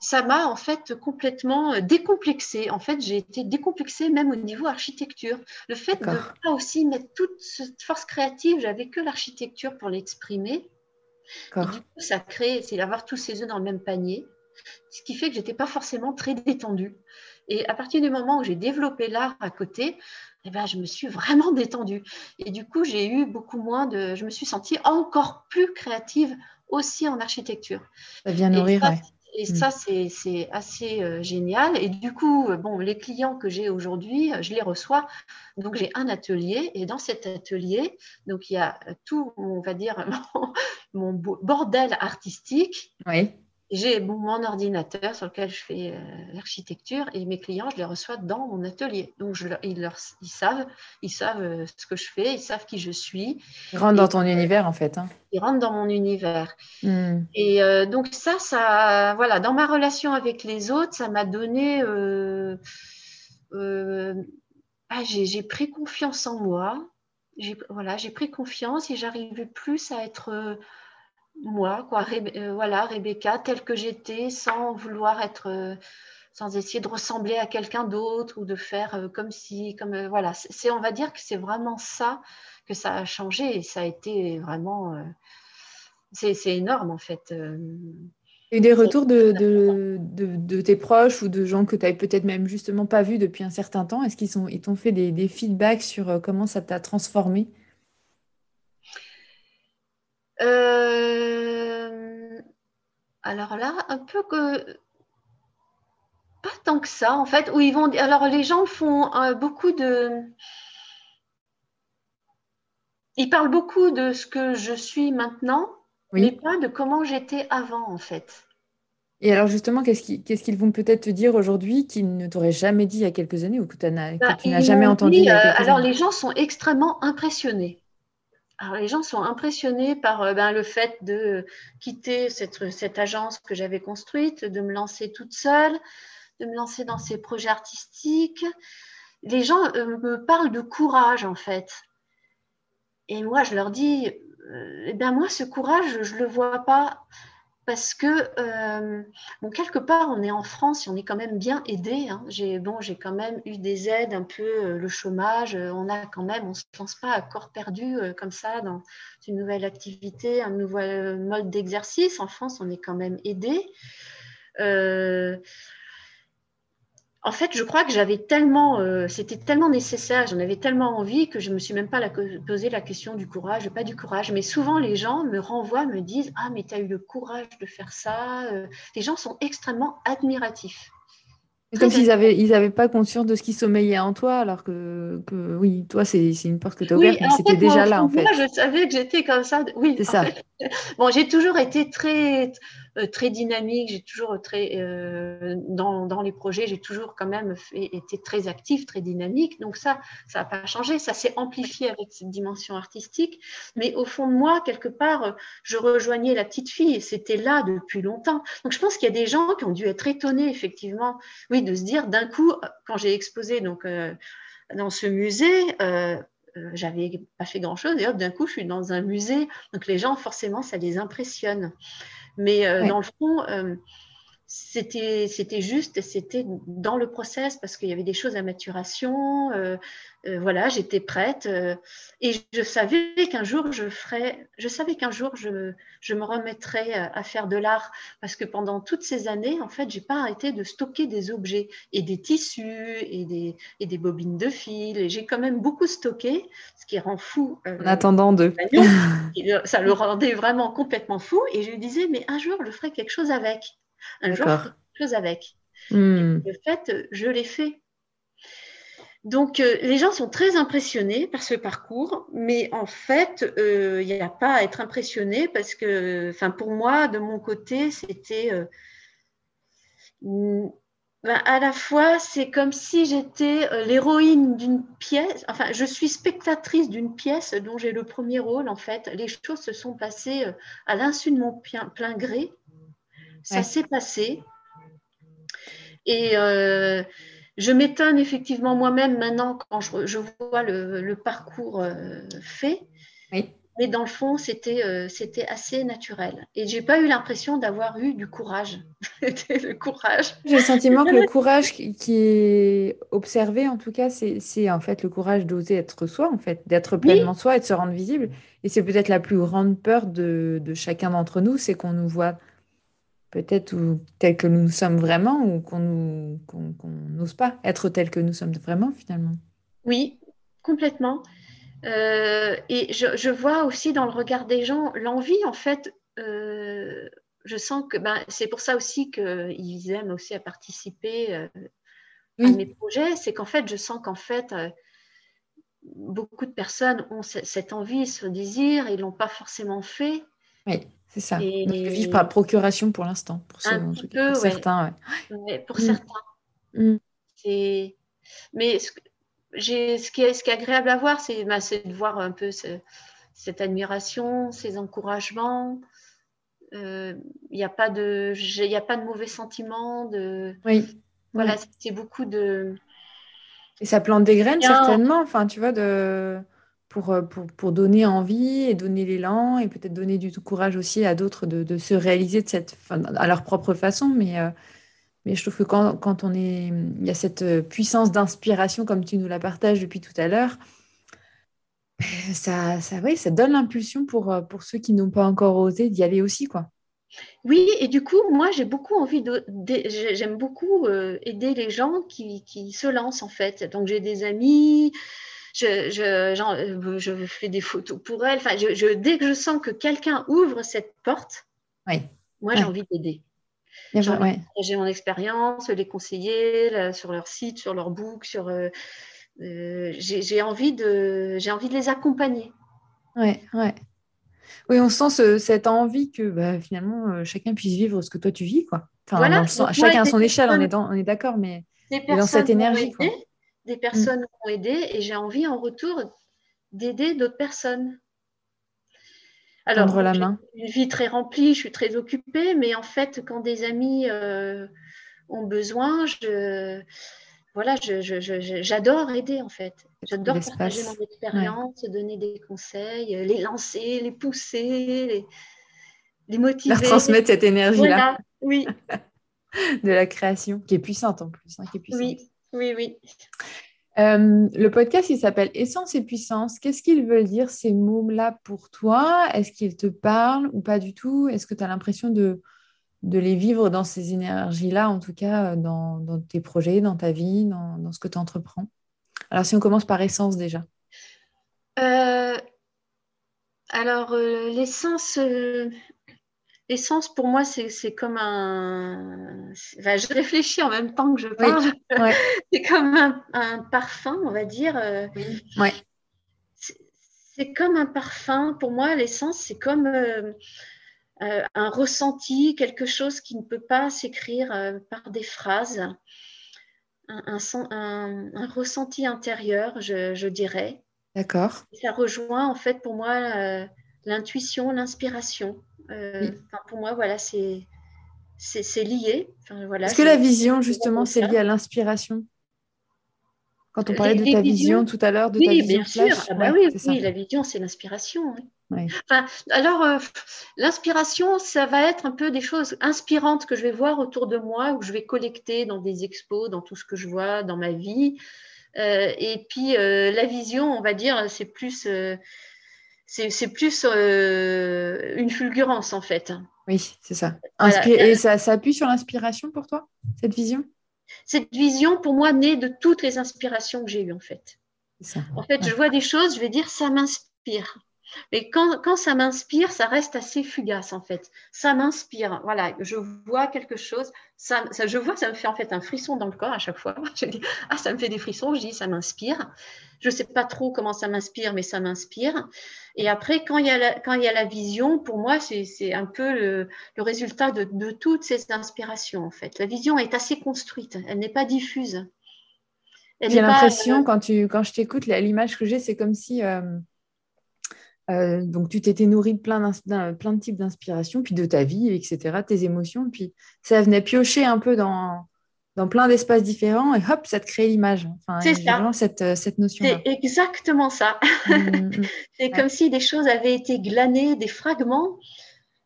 ça m'a en fait complètement décomplexée. En fait, j'ai été décomplexée même au niveau architecture. Le fait de pas aussi mettre toute cette force créative, j'avais que l'architecture pour l'exprimer. du coup, ça crée, c'est d'avoir tous ces œufs dans le même panier ce qui fait que j'étais pas forcément très détendue. Et à partir du moment où j'ai développé l'art à côté, eh ben, je me suis vraiment détendue. Et du coup, j'ai eu beaucoup moins de. Je me suis sentie encore plus créative aussi en architecture. Ça vient nourrir, Et ça, mm. c'est assez euh, génial. Et du coup, euh, bon, les clients que j'ai aujourd'hui, euh, je les reçois. Donc, j'ai un atelier. Et dans cet atelier, donc il y a tout, on va dire, mon, mon bordel artistique. Oui j'ai mon ordinateur sur lequel je fais euh, l'architecture et mes clients, je les reçois dans mon atelier. Donc, je, ils, leur, ils, savent, ils savent euh, ce que je fais, ils savent qui je suis. Ils rentrent dans ton univers, en fait. Hein. Ils rentrent dans mon univers. Hmm. Et euh, donc, ça, ça, voilà, dans ma relation avec les autres, ça m'a donné. Ah, j'ai pris confiance en moi. Voilà, j'ai pris confiance et j'arrivais plus à être moi, quoi, euh, voilà, Rebecca, telle que j'étais, sans vouloir être, euh, sans essayer de ressembler à quelqu'un d'autre ou de faire euh, comme si, comme voilà, c'est, on va dire que c'est vraiment ça que ça a changé et ça a été vraiment, c'est, énorme en fait. Et des retours de, de, de, tes proches ou de gens que tu n'avais peut-être même justement pas vus depuis un certain temps? Est-ce qu'ils sont, ils t'ont fait des, des feedbacks sur comment ça t'a transformé? Euh, alors là, un peu que. Pas tant que ça, en fait, où ils vont. Alors, les gens font euh, beaucoup de. Ils parlent beaucoup de ce que je suis maintenant, mais pas de comment j'étais avant, en fait. Et alors justement, qu'est-ce qu'ils vont peut-être te dire aujourd'hui qu'ils ne t'auraient jamais dit il y a quelques années ou que, bah, tu n'as jamais entendu euh, Alors les gens sont extrêmement impressionnés. Alors, les gens sont impressionnés par euh, ben, le fait de quitter cette, agence que j'avais construite, de me lancer toute seule, de me lancer dans ces projets artistiques. Les gens euh, me parlent de courage, en fait. Et moi, je leur dis, euh, eh bien, moi, ce courage, je ne le vois pas parce que, euh, quelque part, on est en France et on est quand même bien aidé. Hein. J'ai bon, quand même eu des aides, un peu euh, le chômage. Euh, on a quand même, on ne se pense pas à corps perdu comme ça dans une nouvelle activité, un nouvel mode d'exercice. En France, on est quand même aidé en fait, je crois que j'avais tellement, euh, c'était tellement nécessaire, j'en avais tellement envie que je ne me suis même pas posé la question du courage, pas du courage. Mais souvent, les gens me renvoient, me disent Ah, mais tu as eu le courage de faire ça. Euh. Les gens sont extrêmement admiratifs. Comme s'ils n'avaient ils avaient pas conscience de ce qui sommeillait en toi, alors que, que oui, toi, c'est une porte que tu as ouverte, mais c'était déjà là, en fait. Moi, je savais que j'étais comme ça. Oui, c'est ça. Bon, j'ai toujours été très, très dynamique, j'ai toujours très euh, dans, dans, les projets, j'ai toujours quand même été très active, très dynamique. Donc ça, ça n'a pas changé, ça s'est amplifié avec cette dimension artistique. Mais au fond de moi, quelque part, je rejoignais la petite fille et c'était là depuis longtemps. Donc je pense qu'il y a des gens qui ont dû être étonnés, effectivement, oui, de se dire d'un coup, quand j'ai exposé donc euh, dans ce musée. Euh, j'avais pas fait grand chose et hop d'un coup je suis dans un musée donc les gens forcément ça les impressionne mais euh, dans le fond, euh, c'était juste, c'était dans le process parce qu'il y avait des choses à maturation. Euh, voilà, j'étais prête et je savais qu'un jour je ferais, je savais qu'un jour je, je, me remettrais à, faire de l'art parce que pendant toutes ces années, en fait, j'ai pas arrêté de stocker des objets et des tissus et des, et des bobines de fil. J'ai quand même beaucoup stocké, ce qui rend fou. en attendant de. ça le rendait vraiment complètement fou et je lui disais, mais un jour je ferai quelque chose avec un jour, quelque chose avec. Hmm. Le fait, je l'ai fait. Donc, euh, les gens sont très impressionnés par ce parcours, mais en fait, euh, il n'y a pas à être impressionné parce que, enfin, pour moi, de mon côté, c'était euh, ben, à la fois, c'est comme si j'étais l'héroïne d'une pièce. Enfin, je suis spectatrice d'une pièce dont j'ai le premier rôle. En fait, les choses se sont passées à l'insu de mon plein gré. Ça s'est passé. Et je m'étonne effectivement moi-même maintenant quand je, vois le, parcours euh, fait. Mais dans le fond, c'était euh, c'était assez naturel. Et j'ai pas eu l'impression d'avoir eu du courage. le courage. J'ai le sentiment que le courage qui est observé, en tout cas, c'est en fait le courage d'oser être soi, en fait, d'être pleinement soi et de se rendre visible. Et c'est peut-être la plus grande peur de, de chacun d'entre nous, c'est qu'on nous voit peut-être tel que nous sommes vraiment ou qu'on n'ose pas être tel que nous sommes vraiment finalement. Oui, complètement. Euh, et je, vois aussi dans le regard des gens l'envie, en fait, euh, je sens que ben, c'est pour ça aussi qu'ils aiment aussi à participer euh, à mes projets, c'est qu'en fait, je sens qu'en fait, beaucoup de personnes ont cette envie, ce désir, et ne l'ont pas forcément fait. Oui. C'est ça. Et... vivre par procuration pour l'instant, pour, certains. pour mm. certains. Mm. Mais ce, ce, qui est, ce qui est agréable à voir, c'est bah, de voir un peu cette admiration, ces encouragements. Il euh, n'y a, pas de, a pas de mauvais sentiments. De... Oui. Voilà, c'est beaucoup de. Et ça plante des graines, certainement. Enfin, tu vois, de euh, pour, pour, donner envie et donner l'élan et peut-être donner du courage aussi à d'autres de, se réaliser de cette, à leur propre façon. Mais, euh, mais je trouve que quand, quand, on est, il y a cette euh, puissance d'inspiration comme tu nous la partages depuis tout à l'heure, ça, ça, oui, ça donne l'impulsion pour, pour ceux qui n'ont pas encore osé d'y aller aussi. quoi. Oui, et du coup, moi, j'ai beaucoup envie de, j'aime beaucoup aider les gens qui, qui, se lancent en fait. Donc, j'ai des amis, je, je, euh, je, fais des photos pour elle. Enfin, je, dès que je sens que quelqu'un ouvre cette porte, moi, j'ai envie d'aider. J'ai mon expérience, les conseiller sur leur site, sur leur book, sur. Euh, euh, j'ai envie de, j'ai envie de les accompagner. Ouais, ouais. Oui, on sent cette envie que bah, finalement chacun puisse vivre ce que toi tu vis, quoi. voilà. chacun à son échelle, on est, on est d'accord, mais dans cette énergie. Quoi des personnes mm. m'ont aidé et j'ai envie en retour d'aider d'autres personnes. Alors, la main. une vie très remplie, je suis très occupée, mais en fait, quand des amis euh, ont besoin, je, voilà, j'adore aider en fait. J'adore partager mon expérience, donner des conseils, les lancer, les pousser. les motiver. Leur transmettre cette énergie-là. oui. de la création, qui est puissante en plus. Hein, qui est puissante. Oui, oui, oui. Euh, le podcast, il s'appelle Essence et puissance. Qu'est-ce qu'ils veulent dire ces mots-là pour toi? Est-ce qu'ils te parlent ou pas du tout? Est-ce que tu as l'impression de, de les vivre dans ces énergies-là, en tout cas dans, dans, tes projets, dans ta vie, dans, dans ce que tu entreprends Alors, si on commence par essence déjà. Euh, alors, euh, l'essence, L'essence, pour moi, c'est comme un. je réfléchis en même temps que je parle. c'est comme un, parfum, on va dire. Euh, c'est comme un parfum. Pour moi, l'essence, c'est comme euh, euh, un ressenti, quelque chose qui ne peut pas s'écrire par des phrases. Un, un ressenti intérieur, je, je dirais. D'accord. Ça rejoint, en fait, pour moi, l'intuition, l'inspiration. Euh, pour moi, voilà, c'est c'est lié. voilà, Est-ce que la vision, justement, c'est lié à l'inspiration? Quand on parlait de ta vision tout à l'heure, de oui, ta vision bien sûr. Ah bah oui, oui la vision, c'est l'inspiration. Enfin, alors, euh, l'inspiration, ça va être un peu des choses inspirantes que je vais voir autour de moi, ou je vais collecter dans des expos, dans tout ce que je vois dans ma vie. Euh, et puis, la vision, on va dire, c'est plus c'est plus euh, une fulgurance en fait. Oui, c'est ça. Et ça, ça, appuie sur l'inspiration pour toi, cette vision? Cette vision, pour moi, naît de toutes les inspirations que j'ai eues en fait. En fait, je vois des choses, je vais dire ça m'inspire. Mais quand, ça m'inspire, ça reste assez fugace en fait. Ça m'inspire. Voilà, je vois quelque chose. Ça, je vois, ça me fait en fait un frisson dans le corps à chaque fois. Je dis, ah, ça me fait des frissons. Je dis, ça m'inspire. Je ne sais pas trop comment ça m'inspire, mais ça m'inspire. Et après, quand il y a la, quand il y a la vision, pour moi, c'est un peu le, résultat de, toutes ces inspirations en fait. La vision est assez construite. Elle n'est pas diffuse. J'ai l'impression, euh, quand, tu, quand je t'écoute, l'image que j'ai, c'est comme si euh, euh, donc, tu t'étais nourri de plein, plein de types d'inspiration, puis de ta vie, etc., tes émotions. Puis ça venait piocher un peu dans, dans plein d'espaces différents et hop, ça te crée l'image. c'est ça. cette, euh, cette notion-là. C'est exactement ça. Mmh, mmh, mmh. c'est comme si des choses avaient été glanées, des fragments.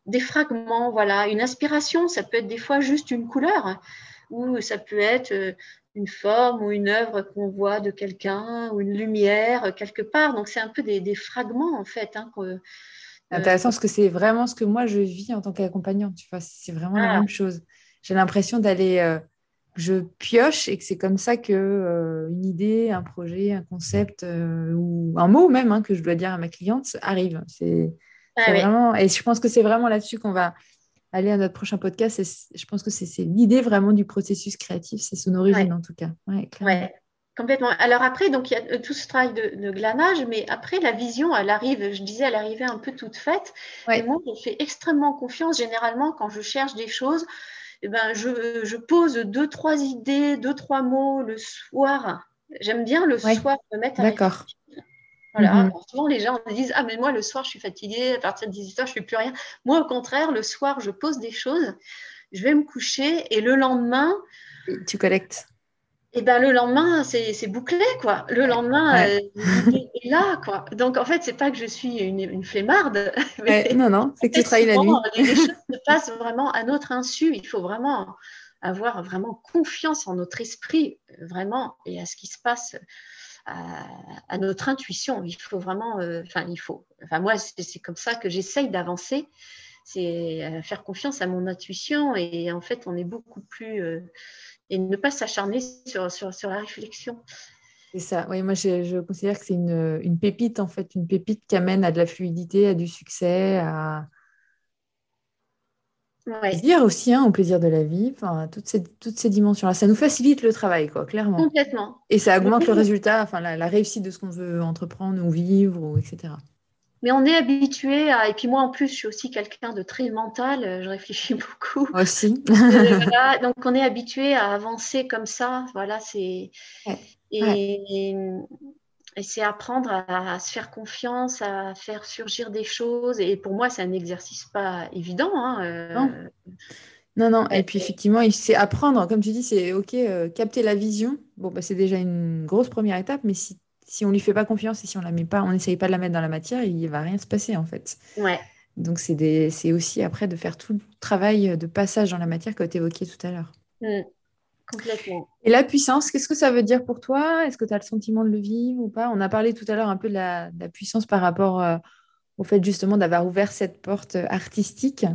Des fragments, voilà. Une inspiration, ça peut être des fois juste une couleur ou ça peut être euh, une forme ou une œuvre qu'on voit de quelqu'un ou une lumière quelque part. Donc, c'est un peu des, fragments, en fait. Hein, euh, Intéressant, parce que c'est vraiment ce que moi, je vis en tant qu'accompagnante. Tu vois, c'est vraiment la ah. même chose. J'ai l'impression d'aller... Euh, je pioche et que c'est comme ça que euh, une idée, un projet, un concept ou un mot même hein, que je dois dire à ma cliente arrive. C'est ah vraiment et je pense que c'est vraiment là-dessus qu'on va aller à notre prochain podcast. je pense que c'est l'idée vraiment du processus créatif, c'est son origine en tout cas. Oui, complètement. Alors après, donc il y a euh, tout ce travail de, glanage, mais après la vision, elle arrive, je disais, elle arrivait un peu toute faite. Et moi, je fais extrêmement confiance généralement quand je cherche des choses. Eh ben, je, je, pose deux, trois idées, deux, trois mots le soir. J'aime bien le soir me mettre à D'accord. Voilà. Mhm. souvent, les gens disent Ah, mais moi, le soir, je suis fatiguée, à partir de 18h, je ne fais plus rien. Moi, au contraire, le soir, je pose des choses, je vais me coucher et le lendemain. Tu collectes et eh ben le lendemain, c'est bouclé, quoi. Le lendemain, euh, est là, quoi. Donc, en fait, c'est pas que je suis une, une flemmarde. non, non, c'est que tu travailles la nuit. les choses se passent vraiment à notre insu. Il faut vraiment avoir vraiment confiance en notre esprit, vraiment, et à ce qui se passe à, notre intuition. Il faut vraiment, euh, enfin, il faut. Enfin, moi, c'est comme ça que j'essaye d'avancer. C'est euh, faire confiance à mon intuition et en fait, on est beaucoup plus. Euh, et ne pas s'acharner sur, sur, sur, la réflexion. C'est ça. Oui, moi, je, je considère que c'est une, une, pépite, en fait, une pépite qui amène à de la fluidité, à du succès, à, Ouais. Plaisir aussi, hein, au plaisir de la vie, enfin, toutes ces, toutes ces dimensions-là. Ça nous facilite le travail, quoi, clairement. Complètement. Et ça augmente le résultat, enfin, la, réussite de ce qu'on veut entreprendre ou vivre, ou, etc. Mais on est habitué à. Et puis moi, en plus, je suis aussi quelqu'un de très mental, euh, je réfléchis beaucoup. aussi. Euh, donc, on est habitué à avancer comme ça. Voilà, c'est. Et, et c'est apprendre à, se faire confiance, à faire surgir des choses. Et pour moi, c'est un exercice pas évident. Hein, euh. non. non. Et puis effectivement, c'est apprendre. Comme tu dis, c'est OK, euh, capter la vision. Bon, bah, c'est déjà une grosse première étape. Mais si, si on ne lui fait pas confiance et si on la met pas, on n'essaye pas de la mettre dans la matière, il ne va rien se passer en fait. Ouais. Donc, c'est aussi après de faire tout le travail de passage dans la matière que tu évoquais tout à l'heure. Mm. Complètement. Et la puissance, qu'est-ce que ça veut dire pour toi? Est-ce que tu as le sentiment de le vivre ou pas? On a parlé tout à l'heure un peu de la, puissance par rapport euh, au fait justement d'avoir ouvert cette porte artistique.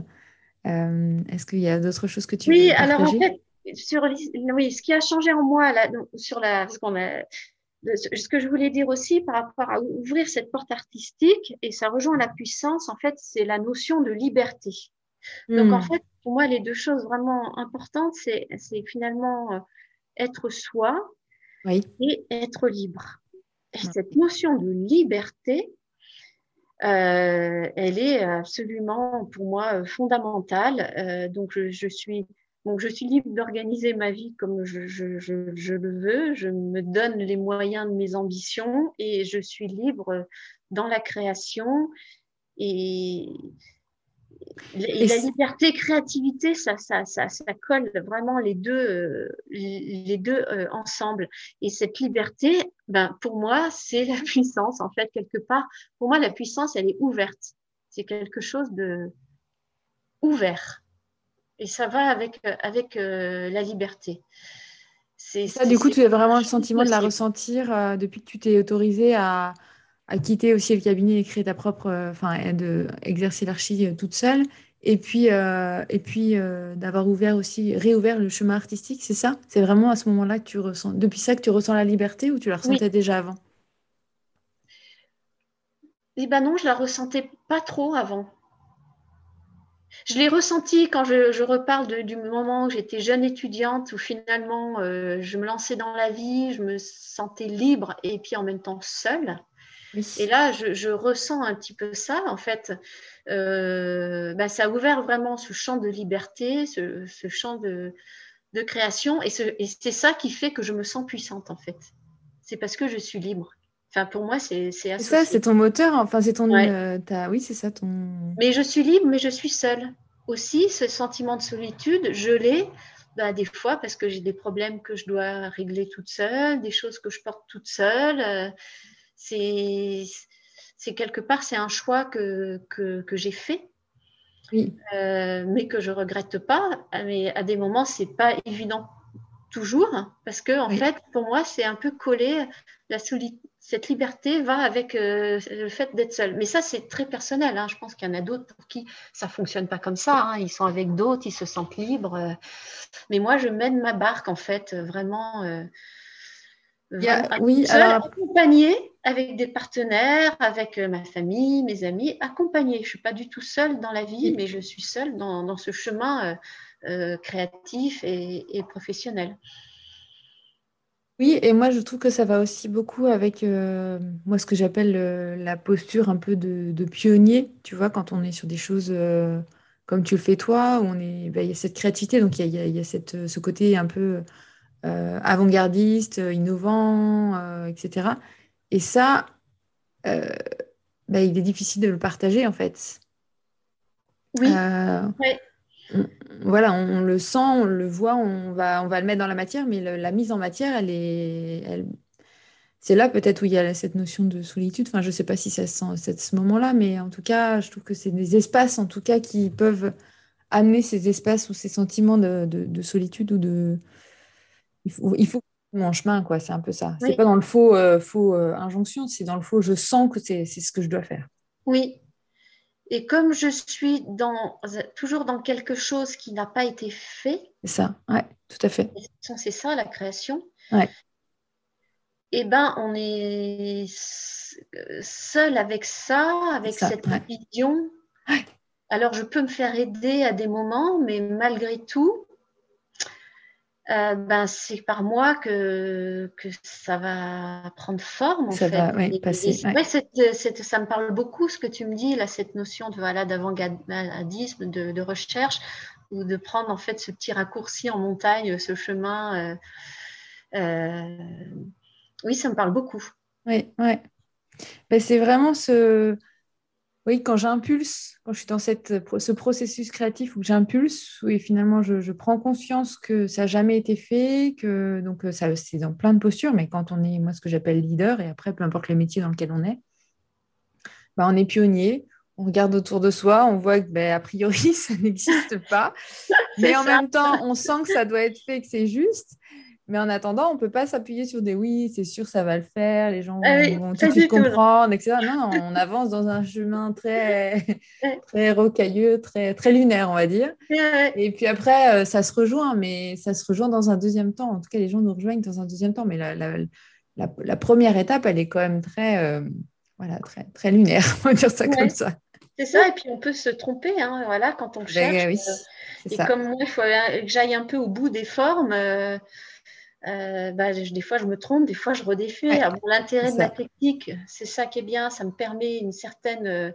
Euh, est-ce qu'il y a d'autres choses que tu oui, veux partager Oui, alors en fait, sur, oui, ce qui a changé en moi, là, sur la, ce, a, ce que je voulais dire aussi par rapport à ouvrir cette porte artistique, et ça rejoint la puissance, en fait, c'est la notion de liberté. Donc, en hmm. fait, pour moi, les deux choses vraiment importantes, c'est finalement euh, être soi et être libre. Et cette notion de liberté, euh, elle est absolument pour moi fondamentale. Euh, donc je, suis donc je suis libre d'organiser ma vie comme je, je, je, le veux. Je me donne les moyens de mes ambitions et je suis libre dans la création et et, la liberté, créativité, ça, ça, ça, ça, colle vraiment les deux, euh, les deux euh, ensemble. Et cette liberté, ben, pour moi, c'est la puissance, en fait, quelque part. Pour moi, la puissance, elle est ouverte. C'est quelque chose de ouvert. Et ça va avec, avec euh, la liberté. C'est ça, du coup, tu as vraiment le sentiment de la ressentir depuis que tu t'es autorisé à, à quitter aussi le cabinet et créer ta propre, euh, enfin, de exercer l'archi euh, toute seule. Et puis, euh, et puis d'avoir ouvert aussi, réouvert le chemin artistique, c'est ça? C'est vraiment à ce moment-là que tu ressens, depuis ça que tu ressens la liberté ou tu la ressentais déjà avant? Eh ben non, je la ressentais pas trop avant. Je l'ai ressenti quand je, reparle du moment où j'étais jeune étudiante, où finalement je me lançais dans la vie, je me sentais libre et puis en même temps seule. Et là, je, ressens un petit peu ça, en fait. Euh, bah, ça a ouvert vraiment ce champ de liberté, ce, champ de, création. Et, c'est ça qui fait que je me sens puissante, en fait. C'est parce que je suis libre. Enfin, pour moi, c'est ça, c'est ton moteur. Enfin, c'est ton. Euh, oui, c'est ça ton. Mais je suis libre, mais je suis seule. Aussi, ce sentiment de solitude, je l'ai bah, des fois parce que j'ai des problèmes que je dois régler toute seule, des choses que je porte toute seule. Euh, c'est quelque part, c'est un choix que, que, j'ai fait, euh, mais que je regrette pas. Mais à des moments, c'est pas évident toujours, parce que en fait, pour moi, c'est un peu collé. La cette liberté va avec euh, le fait d'être seul. Mais ça, c'est très personnel. Hein. Je pense qu'il y en a d'autres pour qui ça fonctionne pas comme ça. Hein. Ils sont avec d'autres, ils se sentent libres. Mais moi, je mène ma barque, en fait, vraiment. Euh, oui, alors... accompagnée avec des partenaires, avec euh, ma famille, mes amis, accompagnée. Je ne suis pas du tout seule dans la vie, mais je suis seule dans, ce chemin euh, euh, créatif et, professionnel. Oui, et moi je trouve que ça va aussi beaucoup avec moi ce que j'appelle la posture un peu de, pionnier, tu vois, quand on est sur des choses comme tu le fais toi, où on est, ben, il y a cette créativité, donc il y a, il y a cette, ce côté un peu euh, avant-gardiste, euh, innovant, euh, etc. Et ça, bah, il est difficile de le partager en fait. Oui. voilà, on, le sent, on le voit, on va, on va le mettre dans la matière, mais la mise en matière, elle est, c'est là peut-être où il y a cette notion de solitude. Enfin, je ne sais pas si ça se sent à ce moment-là, mais en tout cas, je trouve que c'est des espaces, en tout cas, qui peuvent amener ces espaces ou ces sentiments de solitude ou de, il faut, il faut mon chemin, quoi. C'est un peu ça. C'est pas dans le faux, euh, faux euh, injonction, c'est dans le faux. Je sens que c'est ce que je dois faire. Oui. Et comme je suis dans, toujours dans quelque chose qui n'a pas été fait. C'est ça, ouais, tout à fait. C'est ça la création. Ouais. Eh ben, on est seul avec ça, avec cette vision. Alors, je peux me faire aider à des moments, mais malgré tout, euh, ben, c'est par moi que, que ça va prendre forme. ça va passer. ça me parle beaucoup ce que tu me dis, là, cette notion de, voilà, d'avant-gardisme, de, de, recherche, ou de prendre en fait ce petit raccourci en montagne, ce chemin. Euh, euh, oui, ça me parle beaucoup. Oui, ouais. Ben, c'est vraiment ce, oui, quand j'impulse, quand je suis dans cette, ce processus créatif où j'impulse, oui, finalement, je, prends conscience que ça n'a jamais été fait, que donc euh, ça, c'est dans plein de postures, mais quand on est, moi, ce que j'appelle leader, et après, peu importe le métier dans lequel on est, bah, on est pionnier, on regarde autour de soi, on voit que, ben, a priori, ça n'existe pas. Mais en même temps, on sent que ça doit être fait, que c'est juste. Mais en attendant, on ne peut pas s'appuyer sur des oui, c'est sûr, ça va le faire, les gens ah vont, tout de suite comprendre, etc. Non, on avance dans un chemin très, très rocailleux, très, très lunaire, on va dire. Et puis après, euh, ça se rejoint, mais ça se rejoint dans un deuxième temps. En tout cas, les gens nous rejoignent dans un deuxième temps. Mais la, la, première étape, elle est quand même très, euh, voilà, très, très lunaire, on va dire ça comme ça. C'est ça, et puis on peut se tromper, hein, voilà, quand on ben cherche. Euh, et comme moi, il faut que j'aille un peu au bout des formes. Euh, bah, des fois, je me trompe, des fois, je redéfais. L'intérêt de la technique, c'est ça qui est bien. Ça me permet une certaine. Euh,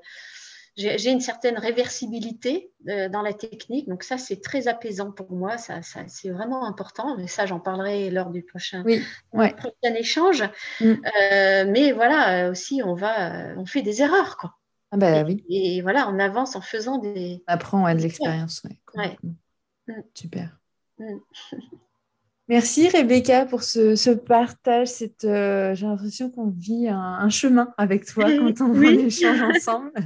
j'ai une certaine réversibilité euh, dans la technique. Donc, ça, c'est très apaisant pour moi. Ça, c'est vraiment important. Mais ça, j'en parlerai lors du prochain, échange. Mm. mais voilà, aussi, on, va, on fait des erreurs. Quoi. Ah bah, et, oui. et, voilà, on avance en faisant des. On apprend de l'expérience. Ouais, mm. Super. Mm. Merci Rebecca pour ce, partage. Euh, j'ai l'impression qu'on vit un, chemin avec toi quand on, échange ensemble.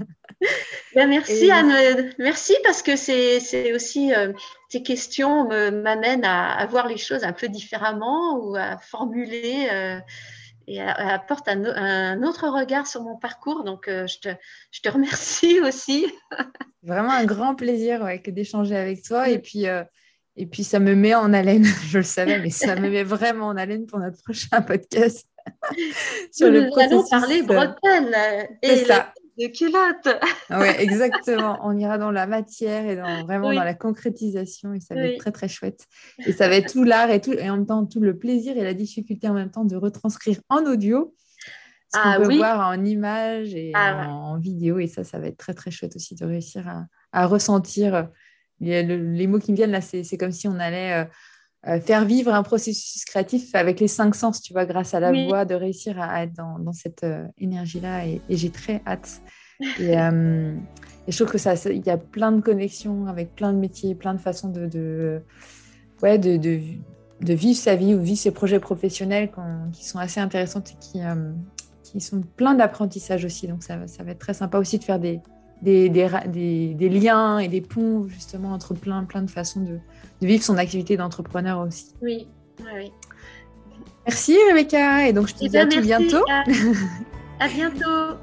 Ben, merci Anne, merci parce que c'est aussi euh, tes questions m'amènent à, voir les choses un peu différemment ou à formuler euh, et apportent un, autre regard sur mon parcours. Donc je te, je, te, remercie aussi. Vraiment un grand plaisir d'échanger avec toi et puis et puis, ça me met en haleine, je le savais, mais ça me met vraiment en haleine pour notre prochain podcast. sur le Nous allons parler bretelles et de culotte. oui, exactement. On ira dans la matière et dans, vraiment dans la concrétisation et ça va être très, très chouette. Et ça va être tout l'art et, tout, et en même temps tout le plaisir et la difficulté en même temps de retranscrire en audio ce qu'on ah peut voir en image et ah en, vidéo. Et ça, ça va être très, très chouette aussi de réussir à, à ressentir les mots qui me viennent là, c'est comme si on allait euh, euh, faire vivre un processus créatif avec les cinq sens, tu vois, grâce à la voix, de réussir à, être dans, cette euh, énergie-là. Et, j'ai très hâte. Et, je trouve que ça, il y a plein de connexions avec plein de métiers, plein de façons de, ouais, de, de, vivre sa vie ou vivre ses projets professionnels qui sont assez intéressantes et qui, qui sont plein d'apprentissage aussi. Donc ça, ça va être très sympa aussi de faire des, des, des, liens et des ponts justement entre plein, plein de façons de, vivre son activité d'entrepreneur aussi. Oui, oui. Merci Rebecca et donc je te eh dis à tout bientôt. à bientôt.